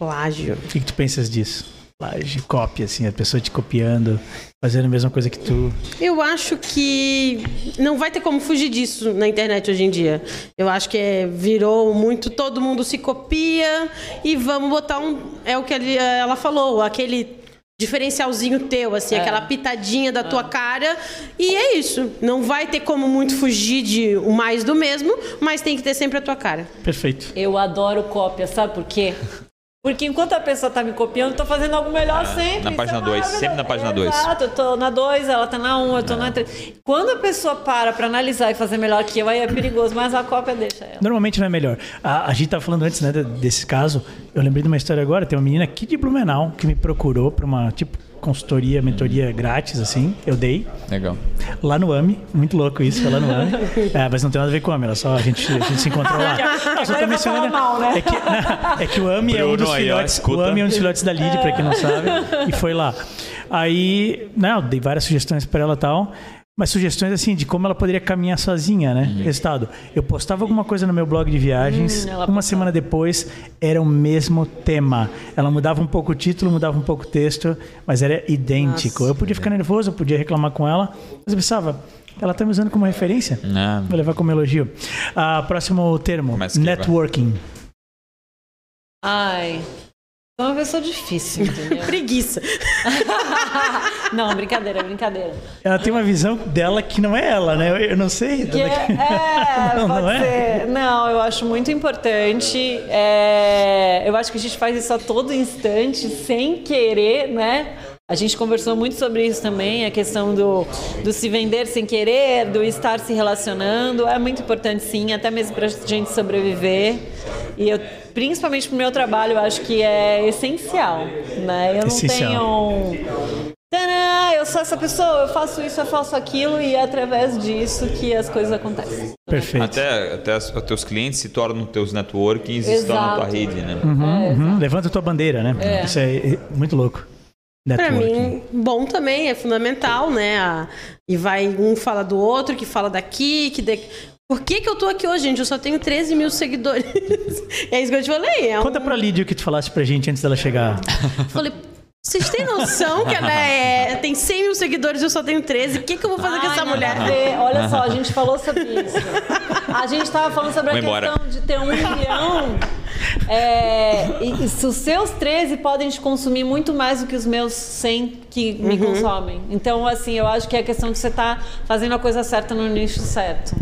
Plágio. O que, que tu pensas disso? Plágio, cópia, assim, a pessoa te copiando, fazendo a mesma coisa que tu. Eu acho que não vai ter como fugir disso na internet hoje em dia. Eu acho que é- virou muito, todo mundo se copia e vamos botar um. É o que ele- ela falou, aquele diferencialzinho teu, assim, aquela pitadinha da tua cara. E é isso. Não vai ter como muito fugir de o mais do mesmo, mas tem que ter sempre a tua cara. Perfeito. Eu adoro cópia, sabe por quê? Porque enquanto a pessoa tá me copiando, eu tô fazendo algo melhor sempre. na página é dois, maravilhoso. sempre na página dois. Exato, eu tô na 2, ela tá na 1, um, eu tô na 3. Quando a pessoa para pra analisar e fazer melhor que eu, aí é perigoso, mas a cópia deixa ela. Normalmente não é melhor. A, a gente tava falando antes, né, de- desse caso. Eu lembrei de uma história agora. Tem uma menina aqui de Blumenau que me procurou pra uma, tipo, consultoria, mentoria grátis, assim. Eu dei. Legal. Lá no AMI, muito louco isso, foi lá no AMI. É, mas não tem nada a ver com o AMI, era só a gente, a gente se encontrou lá. Não, só tô vou falar mal, né? É que, é que o AMI é um dos aí, ó, filhotes. O AMI é um dos filhotes da Lid, pra quem não sabe. E foi lá. Aí, né, eu dei várias sugestões pra ela e tal. Mas sugestões assim de como ela poderia caminhar sozinha, né? Uhum. Resultado, eu postava alguma coisa no meu blog de viagens, Hum, uma semana depois era o mesmo tema. Ela mudava um pouco o título, mudava um pouco o texto, mas era idêntico. Nossa. Eu podia ficar nervoso, eu podia reclamar com ela, mas eu pensava, ela tá me usando como referência. Não. Vou levar como elogio. Ah, próximo termo, networking. Ai. É uma pessoa difícil, entendeu? Preguiça. não, brincadeira, brincadeira. Ela tem uma visão dela que não é ela, né? Eu, eu não sei. Que é, é, Não, pode não é? ser. Não, eu acho muito importante. é, eu acho que a gente faz isso a todo instante, sem querer, né? A gente conversou muito sobre isso também, a questão do, do se vender sem querer, do estar se relacionando. É muito importante, sim, até mesmo para a gente sobreviver. E eu, principalmente para o meu trabalho, eu acho que é essencial. Né? Eu não Essencial. tenho. Tadã, eu sou essa pessoa, eu faço isso, eu faço aquilo, e é através disso que as coisas acontecem. Perfeito. Até, até os teus clientes se tornam teus networkings e se tornam a tua rede, né? Uhum, Levanta a tua bandeira, né? Isso é é muito louco. Pra Networking. mim, bom também, é fundamental, né? A- e vai um fala do outro, que fala daqui, que de... Por que, que eu tô aqui hoje, gente? Eu só tenho 13 mil seguidores. é isso que eu te falei. É Conta um... pra Lídia o que tu falaste pra gente antes dela chegar. Falei, vocês têm noção que ela é... tem 100 mil seguidores e eu só tenho 13? O que, que eu vou fazer com Ai, essa nada mulher? ver. Olha só, a gente falou sobre isso. A gente tava falando sobre a Vou embora. questão de ter um milhão. É, e, e se os seus 13 podem te consumir muito mais do que os meus 100 que me Uhum. consomem. Então, assim, eu acho que é a questão de você estar fazendo a coisa certa no nicho certo.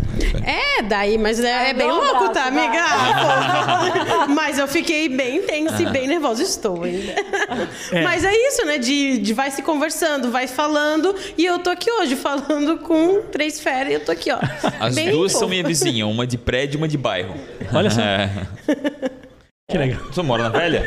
É, daí, mas é, é bem um louco, abraço, tá, amiga? Ah, mas eu fiquei bem tensa e bem nervosa. Estou ainda. É. Mas é isso, né? De, de vai se conversando, vai falando. E eu tô aqui hoje falando com três férias e eu tô aqui, ó. As bem duas são minha vizinha, uma de prédio e uma de bairro. Olha só. É. Que legal. Você mora na velha?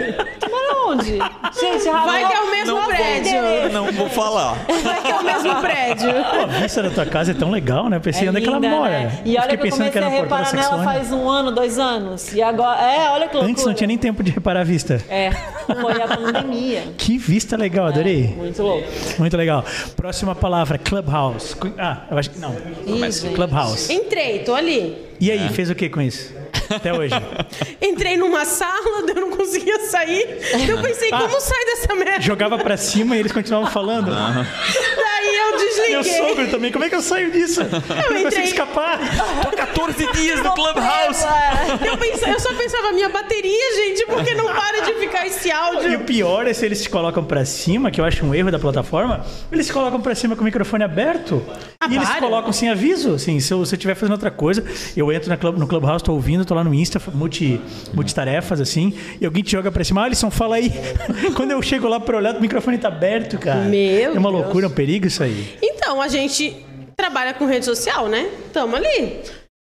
Onde? Gente, Rafa, Vai que é o mesmo Não vou- prédio. Não vou falar. Vai que é o mesmo prédio. Pô, a vista da tua casa é tão legal, né? Eu pensei, É onde é que ela linda, mora? né? E olha que eu comecei a Porta da reparar nela faz um ano, dois anos. E agora. É, olha que loucura. Antes não tinha nem tempo de reparar a vista. É, foi a pandemia. Que vista legal, adorei. Muito louco. Muito legal. Próxima palavra, Clubhouse. Ah, eu acho que não. Ih. Clubhouse. Entrei, tô ali. E É. aí, fez o que com isso? Até hoje. Entrei numa sala, eu não conseguia sair. Eu pensei, Ah. como sai dessa merda? Jogava pra cima e eles continuavam falando. Daí eu desliguei. Meu sogro também, como é que eu saio disso? Eu não consigo entrei- escapar. Tô 14 dias no Clubhouse. Eu, pensei, eu só pensava, minha bateria, gente, porque não para de ficar esse E áudio. o pior é se eles te colocam pra cima, que eu acho um erro da plataforma, eles te colocam pra cima com o microfone aberto. Ah, e eles para. colocam sem aviso. Assim, se eu estiver fazendo outra coisa, eu entro na club, no Clubhouse, tô ouvindo, tô lá no Insta, multi, multitarefas, assim, e alguém te joga pra cima. Ah, Alisson, fala aí. Quando eu chego lá pra olhar, o microfone tá aberto, cara. Meu É uma Deus. loucura, é um perigo isso aí. Então, a gente trabalha com rede social, né? Tamo ali.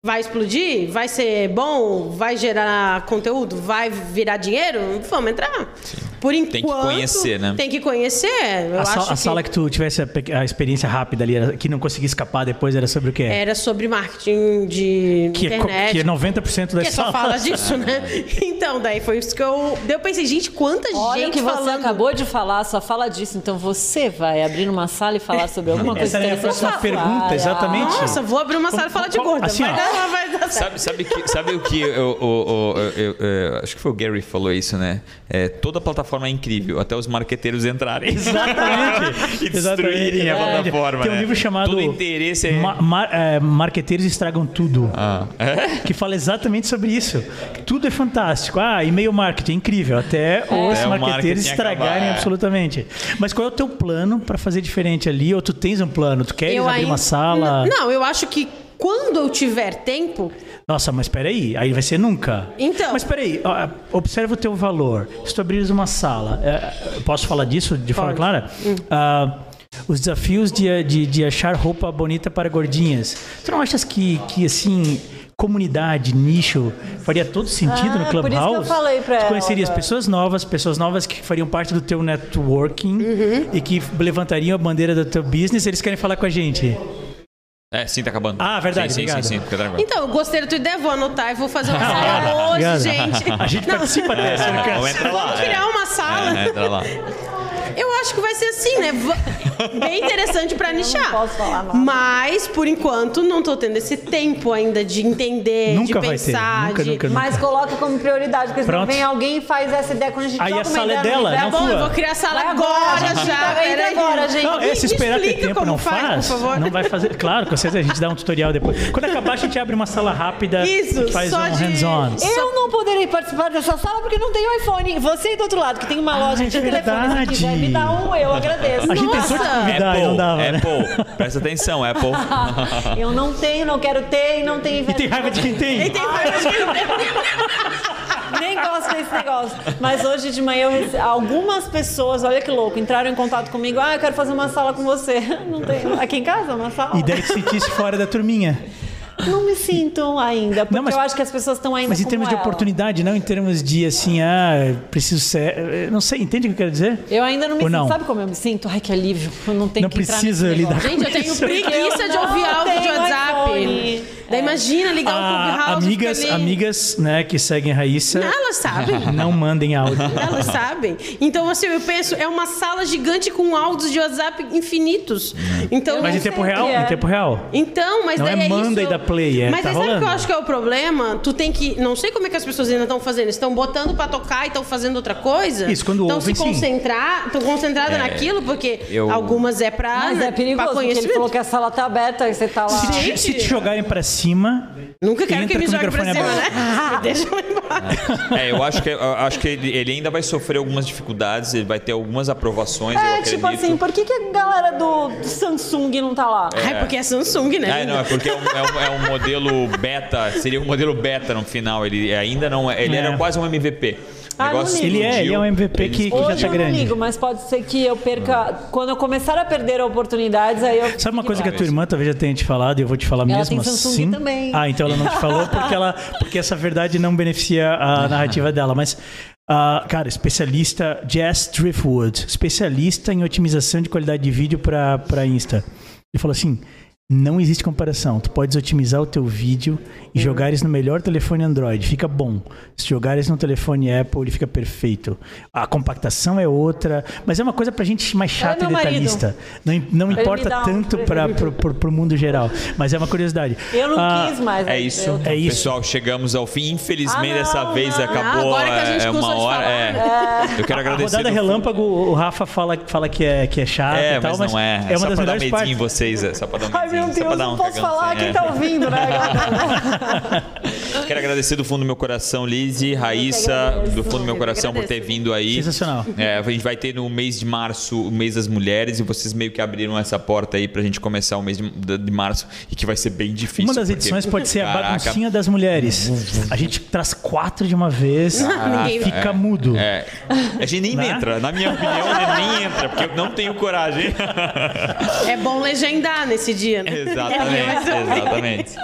Vai explodir? Vai ser bom? Vai gerar conteúdo? Vai virar dinheiro? Vamos entrar. Por enquanto. Tem que conhecer, né? Tem que conhecer. Eu A, acho a que sala que tu tivesse a, a experiência rápida ali, que não conseguia escapar depois, era sobre o quê? era sobre marketing de que, é, internet. que é 90% das que só salas. fala disso, né? Então, daí foi isso que eu. daí Eu pensei, gente, quanta Olha o gente que você falando. acabou de falar, só fala disso. Então você vai abrir uma sala e falar sobre alguma coisa Essa era a próxima pergunta, exatamente. Nossa, vou abrir uma sala e falar de Como- gorda. assim, vai, dar, vai dar certo. Sabe, sabe, que, sabe o que eu, o- eu- eu- acho que foi o Gary que falou isso, né? É, toda plataforma é incrível, até os marqueteiros entrarem. Exatamente. e destruírem a Exatamente. plataforma. Tem um né? livro chamado Todo interesse é. Ma- mar- é, Marqueteiros Estragam Tudo. Ah, é? Que fala exatamente sobre isso. Tudo é fantástico. Ah, e-mail marketing é incrível. Até os marqueteiros marketing estragarem acabar, é. absolutamente. Mas qual é o teu plano para fazer diferente ali? Ou tu tens um plano? Tu queres abrir ainda- uma sala? Não, eu acho que quando eu tiver tempo, Nossa, mas peraí, aí vai ser nunca. Então. Mas peraí, observa o teu valor. Se tu abrires uma sala, é, posso falar disso de forma Pode. clara? Ah, os desafios de, de, de achar roupa bonita para gordinhas. Tu não achas que, que assim, comunidade, nicho, faria todo sentido Ah, no por isso que eu Clubhouse? falei pra tu ela conhecerias agora. pessoas novas, pessoas novas que fariam parte do teu networking Uhum. e que levantariam a bandeira do teu business, eles querem falar com a gente. É, sim, tá acabando. Ah, verdade, Sim, sim, obrigado. sim, sim, tranquilo. Então, eu gostei da tua ideia, vou anotar e vou fazer uma sala hoje, Obrigado. gente. A gente participa dessa, né, cara? Vamos entrar lá. Vamos criar uma sala. É, entra lá. Eu acho que vai ser assim, né? Bem interessante pra nichar. não posso falar nada. Mas, por enquanto, não tô tendo esse tempo ainda de entender, Nunca de vai ter. pensar. Nunca, de... nunca, nunca. Mas coloca como prioridade, porque Pronto. vem alguém e faz essa ideia quando a gente Aí a sala é dela, universo. Tá não bom, sua. eu vou criar a sala Vai agora, já. Entra peraí. agora, gente. Não, esse Me esperar ter explica tempo como não faz, faz, por favor. não vai fazer. Claro, com certeza a gente dá um tutorial depois. Quando acabar, a gente abre uma sala rápida Isso, e faz só um hands-on. Eu não poderei participar dessa sala porque não tenho iPhone. Você do outro lado, que tem uma loja Ah, de é telefone, se quiser me dar um, eu agradeço. A gente Nossa. tentou te e Apple, não dava, né? Apple, presta atenção, Apple. Eu não tenho, não quero ter e não tenho E tem raiva de quem tem. Tem raiva de quem tem. Nem gosto desse negócio. Mas hoje de manhã eu rece... algumas pessoas, olha que louco, entraram em contato comigo. Ah, eu quero fazer uma sala com você. Não tem. Aqui em casa, uma sala. E daí te sentisse fora da turminha. Não me sinto ainda, porque Não, mas- eu acho que as pessoas estão ainda Mas em termos de ela. oportunidade, não em termos de assim, ah, preciso ser. eh, Não sei, entende o que eu quero dizer? Eu ainda não me Ou sinto. não? Sabe como eu me sinto? Ai, que alívio. Eu não tenho Não que precisa lidar Gente, eu tenho preguiça de ouvir áudio de WhatsApp. Daí imagina ligar o Ah, Clubhouse. amigas, ali. amigas, né, que seguem a Raíssa, Elas sabem. não mandem áudio. Elas sabem. Então, assim, eu penso, é uma sala gigante com áudios de WhatsApp infinitos. Então, Mas em não tempo o real? é. Em tempo real. Então, mas Não daí é é manda isso. e dá play, é, Mas tá aí sabe o que eu acho que é o problema? Tu tem que. Não sei como é que as pessoas ainda estão fazendo. Estão botando pra tocar e estão fazendo outra coisa. Isso, quando Estão ouvem, se concentrar, estão concentradas naquilo, porque eu- algumas é pra. Mas é pra perigoso, porque ele falou que a sala tá aberta e você tá lá. Se se te jogarem pra cima, Nunca quero Entra que me jogue pra cima, né? Deixa lá embaixo. É, eu acho que, eu acho que ele, ele ainda vai sofrer algumas dificuldades, ele vai ter algumas aprovações, eu É, tipo assim, por que, que a galera do do Samsung não tá lá? Ai, porque é Samsung, né? Ah, não, é porque é um, é um- é um modelo beta, seria um modelo beta no final. Ele ainda não é. Ele É. era quase um MVP. Ah, negócio ele é, ele é um MVP ele que, que já Hoje tá eu não grande. ligo, mas pode ser que eu perca. Quando eu começar a perder oportunidades, aí eu. Sabe uma coisa que a tua irmã talvez já tenha te falado e eu vou te falar Ela mesmo assim? também. Ah, então ela não te falou porque, ela, porque essa verdade não beneficia a narrativa dela. Mas, ah, cara, especialista, Jess Driftwood, especialista em otimização de qualidade de vídeo para Insta. Ele falou assim: não existe comparação. Tu podes otimizar o teu vídeo e jogares no melhor telefone Android, fica bom. Se jogares no telefone Apple, ele fica perfeito. A compactação é outra, mas é uma coisa pra gente mais chata meu e marido. detalhista. Não, não importa um tanto para pro, pro, pro mundo geral, mas é uma curiosidade. Eu não Ah, quis mais. É isso. Eu- É isso. Pessoal, chegamos ao fim. Infelizmente, Ah, não, dessa vez não. acabou. Ah, agora que a gente é cansou uma hora. é. né? Eu quero A agradecer. rodada do relâmpago, o Rafa fala, fala que, é, que é chato É, e tal, mas não é. é só uma das pra dar melhores medinho em partes. vocês. É só pra dar um medinho. meu só pra Deus, dar não um posso falar assim, quem é. tá ouvindo, né? Quero agradecer do fundo do meu coração, Lizzie, Raíssa, agradeço. do fundo do meu Eu coração por ter vindo aí. Sensacional. É, a gente vai ter no mês de março o mês das mulheres e vocês meio que abriram essa porta aí pra gente começar o mês de, de março e que vai ser bem difícil. Uma das porque- edições pode ser a Caraca, baguncinha das mulheres. A gente traz quatro de uma vez, Ninguém- fica mudo. É. A gente nem Né? entra, na minha opinião, nem entra, porque eu não tenho coragem. É bom legendar nesse dia, né? Exatamente, exatamente.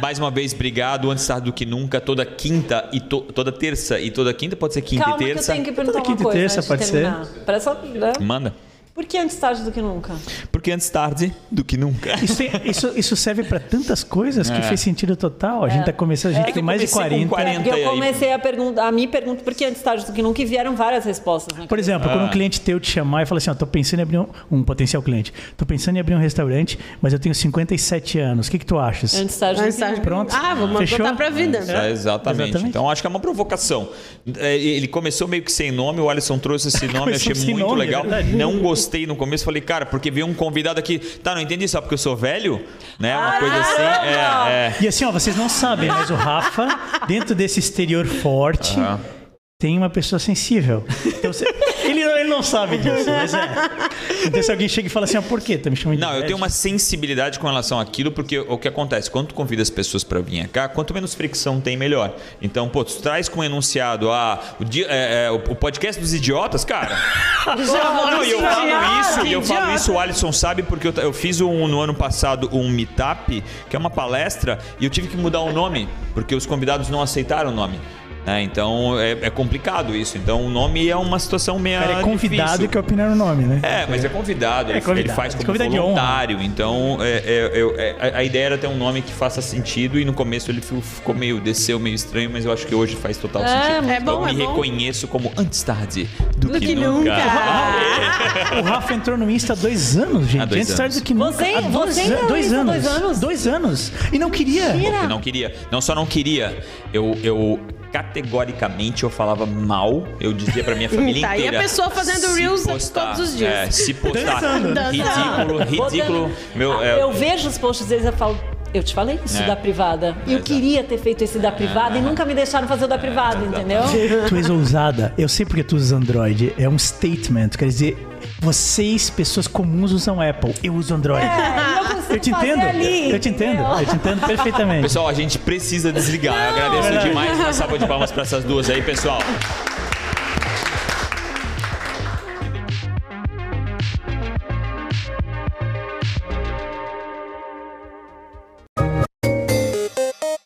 Mais uma vez, obrigado. Antes tarde do que nunca, toda quinta e to- toda terça e toda quinta, pode ser quinta Calma e que eu terça. tenho que perguntar Toda uma quinta e coisa terça, antes de pode ser. terminar. Presta, né? Manda. Por que antes tarde do que nunca? Porque antes tarde do que nunca. Isso, tem- isso- isso serve pra tantas coisas que É. fez sentido total. A gente tá começando, a gente É tem mais de comecei com 40. 40. É, porque eu aí. comecei a perguntar, a me pergunta por que antes tarde do que nunca e vieram várias respostas. Né? Por exemplo, quando um cliente teu te chamar e falar assim, ó, tô pensando em abrir um, um potencial cliente, tô pensando em abrir um restaurante, mas eu tenho 57 anos. O que que tu achas? Antes tarde do Antes que tarde. nunca. Pronto. Ah, vamos Fechou? botar pra vida. É, exatamente. Exatamente. Então acho que é uma provocação. É, Ele começou meio que sem nome, o Alisson trouxe esse nome, achei muito nome, é legal. verdade. não gostei no começo, falei, cara, porque veio um convidado aqui, tá, não entendi só porque eu sou velho, né? Uma Ah, coisa assim. É, é. E assim, ó, vocês não sabem, mas o Rafa, dentro desse exterior forte, Aham. tem uma pessoa sensível. Então, você- ele, ele não sabe disso, mas é. Então se alguém chega e fala assim, ó, por quê? Tá me chamando de Não, eu tenho uma sensibilidade com relação àquilo, porque o que acontece? Quando tu convida as pessoas para vir cá, quanto menos fricção tem, melhor. Então, pô, tu traz com um enunciado ah, o, dia- é, é, o podcast dos idiotas, cara. Não, e eu falo isso, eu falo isso, o Alisson sabe, porque eu, eu fiz um, no ano passado um meetup, que é uma palestra, e eu tive que mudar o nome, porque os convidados não aceitaram o nome. Né? Então é, é, complicado isso. Então o nome é uma situação meio. Cara, é convidado difícil. que opina no nome, né? É, mas é convidado. É convidado. Ele faz como convidado voluntário. Então é, é, é, a ideia era ter um nome que faça sentido e no começo ele ficou meio desceu meio estranho, mas eu acho que hoje faz total sentido. É bom, eu me bom. reconheço como antes tarde do, do que, que, nunca. nunca. o Rafa entrou no Insta há dois anos, gente. Há dois antes tarde do que nunca. Você- há dois, você an- dois anos. dois anos? Dois anos. E não queria. Não queria. Não só não queria, eu, eu categoricamente eu falava mal. Eu dizia pra minha família Tá, e a inteira. pessoa fazendo reels postar, todos os dias. É, se postar. Ridículo, ridículo. Meu, é, Eu vejo os posts deles e falo. Eu te falei isso É. da privada. E eu Exato. queria ter feito esse da privada e nunca me deixaram fazer o da privada, entendeu? Tu és ousada. Eu sei porque tu usas Android. É um statement. Quer dizer, vocês, pessoas comuns, usam Apple. Eu uso Android. É, eu te entendo. ali, eu te entendo. entendeu? Eu te entendo perfeitamente. Pessoal, a gente precisa desligar. Eu agradeço demais. Uma salva de palmas pra essas duas aí, pessoal.